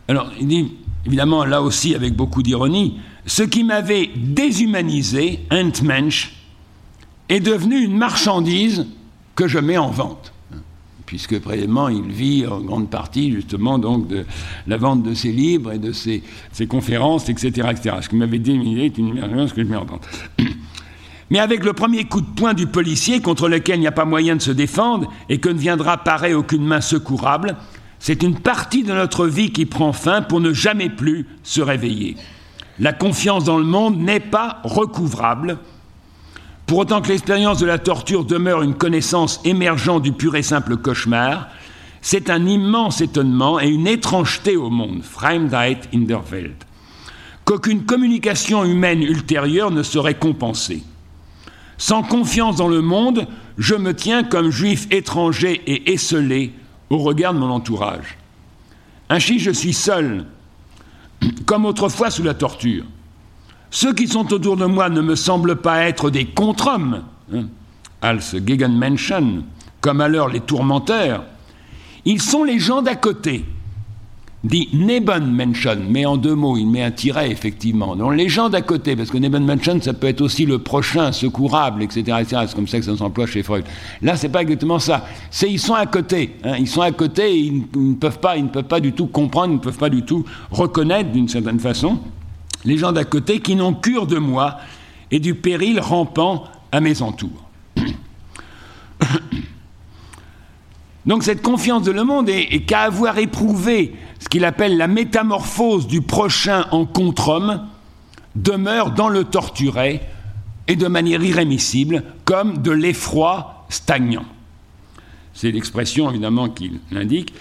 Alors, il dit, évidemment, là aussi avec beaucoup d'ironie, ce qui m'avait déshumanisé, Entmensch, est devenu une marchandise que je mets en vente. Puisque précisément, il vit en grande partie justement donc de la vente de ses livres et de ses, conférences, etc.. Ce qui m'avait déshumanisé est une marchandise que je mets en vente. Mais avec le premier coup de poing du policier contre lequel il n'y a pas moyen de se défendre et que ne viendra parer aucune main secourable, c'est une partie de notre vie qui prend fin pour ne jamais plus se réveiller. La confiance dans le monde n'est pas recouvrable. Pour autant que l'expérience de la torture demeure une connaissance émergente du pur et simple cauchemar, c'est un immense étonnement et une étrangeté au monde, Fremdheit in der Welt, qu'aucune communication humaine ultérieure ne serait compensée. Sans confiance dans le monde, je me tiens comme juif étranger et esselé au regard de mon entourage. Ainsi, je suis seul, comme autrefois sous la torture. Ceux qui sont autour de moi ne me semblent pas être des contre-hommes, hein, als Gegenmenschen, comme alors les tourmenteurs. Ils sont les gens d'à côté, dit Nebenmenschen, mais en deux mots, il met un tiret, effectivement. Donc les gens d'à côté, parce que Nebenmenschen, ça peut être aussi le prochain, secourable, etc. C'est comme ça que ça s'emploie chez Freud. Là, c'est pas exactement ça. C'est ils sont à côté. Hein. Ils sont à côté et ils, ne peuvent pas, ils ne peuvent pas du tout comprendre, ils ne peuvent pas du tout reconnaître, d'une certaine façon, les gens d'à côté qui n'ont cure de moi et du péril rampant à mes entours. Donc cette confiance de le monde est, qu'à avoir éprouvé ce qu'il appelle la métamorphose du prochain en contre-homme, demeure dans le torturé et de manière irrémissible comme de l'effroi stagnant. C'est l'expression évidemment qu'il indique,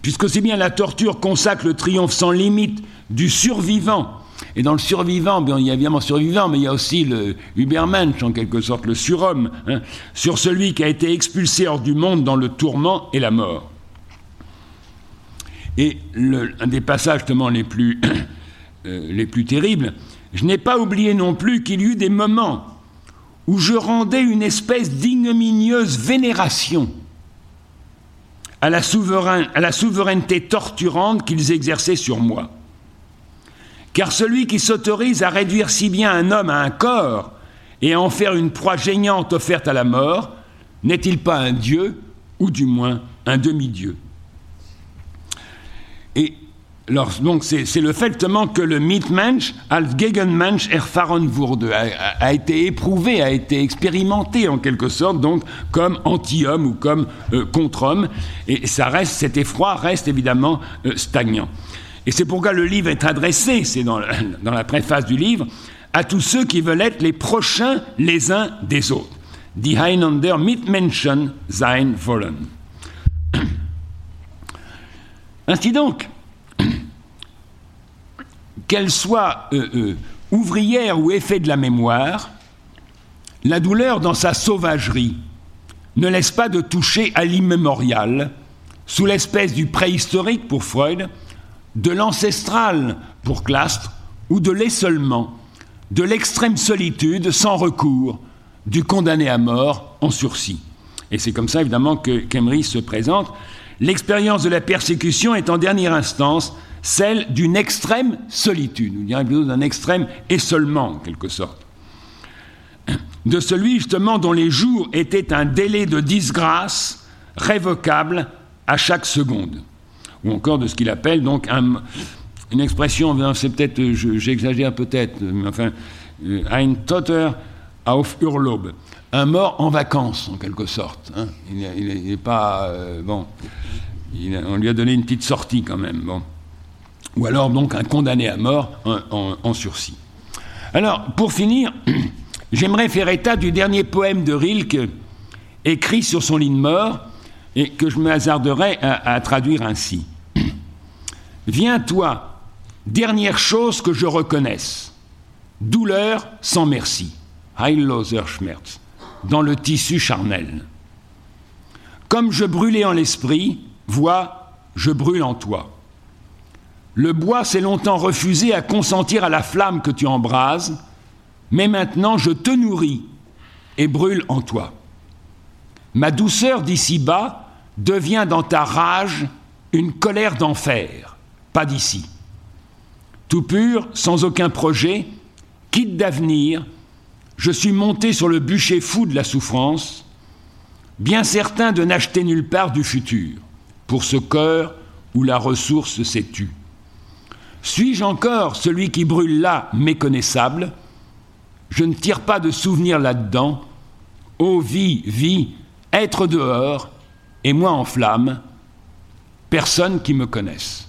puisque c'est bien la torture consacre le triomphe sans limite du survivant et dans le survivant, il y a évidemment survivant, mais il y a aussi le Übermensch, en quelque sorte, le surhomme, hein, sur celui qui a été expulsé hors du monde dans le tourment et la mort. Et un des passages justement les plus, euh, les plus terribles, je n'ai pas oublié non plus qu'il y eut des moments où je rendais une espèce d'ignominieuse vénération à la, à la souveraineté torturante qu'ils exerçaient sur moi. Car celui qui s'autorise à réduire si bien un homme à un corps et à en faire une proie gênante offerte à la mort, n'est-il pas un dieu, ou du moins un demi-dieu? Et donc c'est le fait que le Mitmensch, als Gegenmensch erfahren wurde, a, été éprouvé, a été expérimenté en quelque sorte, donc comme anti-homme ou comme euh, contre-homme, et ça reste, cet effroi reste évidemment euh, stagnant. Et c'est pourquoi le livre est adressé, c'est dans, la préface du livre, à tous ceux qui veulent être les prochains les uns des autres. Die einander Mitmenschen sein wollen. Ainsi donc, qu'elle soit euh, euh, ouvrière ou effet de la mémoire, la douleur dans sa sauvagerie ne laisse pas de toucher à l'immémorial, sous l'espèce du préhistorique pour Freud, de l'ancestral pour Clastre ou de l'essolement, de l'extrême solitude sans recours, du condamné à mort en sursis. Et c'est comme ça évidemment que Kemry se présente. L'expérience de la persécution est en dernière instance celle d'une extrême solitude, ou dirait plutôt d'un extrême essolement en quelque sorte. De celui justement dont les jours étaient un délai de disgrâce révocable à chaque seconde ou encore de ce qu'il appelle donc une expression, c'est peut-être, j'exagère peut-être, mais enfin, euh, ein Toter auf Urlaub. Un mort en vacances, en quelque sorte. Hein. Il n'est pas. Euh, bon. on lui a donné une petite sortie quand même. Bon. Ou alors donc un condamné à mort en, sursis. Alors, pour finir, j'aimerais faire état du dernier poème de Rilke écrit sur son lit de mort et que je me hasarderais à traduire ainsi. Viens, toi, dernière chose que je reconnaisse, douleur sans merci, Heilloser Schmerz, dans le tissu charnel. Comme je brûlais en l'esprit, vois, je brûle en toi. Le bois s'est longtemps refusé à consentir à la flamme que tu embrases, mais maintenant je te nourris et brûle en toi. Ma douceur d'ici-bas devient dans ta rage une colère d'enfer pas d'ici. Tout pur, sans aucun projet, quitte d'avenir, je suis monté sur le bûcher fou de la souffrance, bien certain de n'acheter nulle part du futur, pour ce cœur où la ressource s'est tue. Suis-je encore celui qui brûle là, méconnaissable? Je ne tire pas de souvenir là-dedans. Ô vie, vie, être dehors, et moi en flamme, personne qui me connaisse.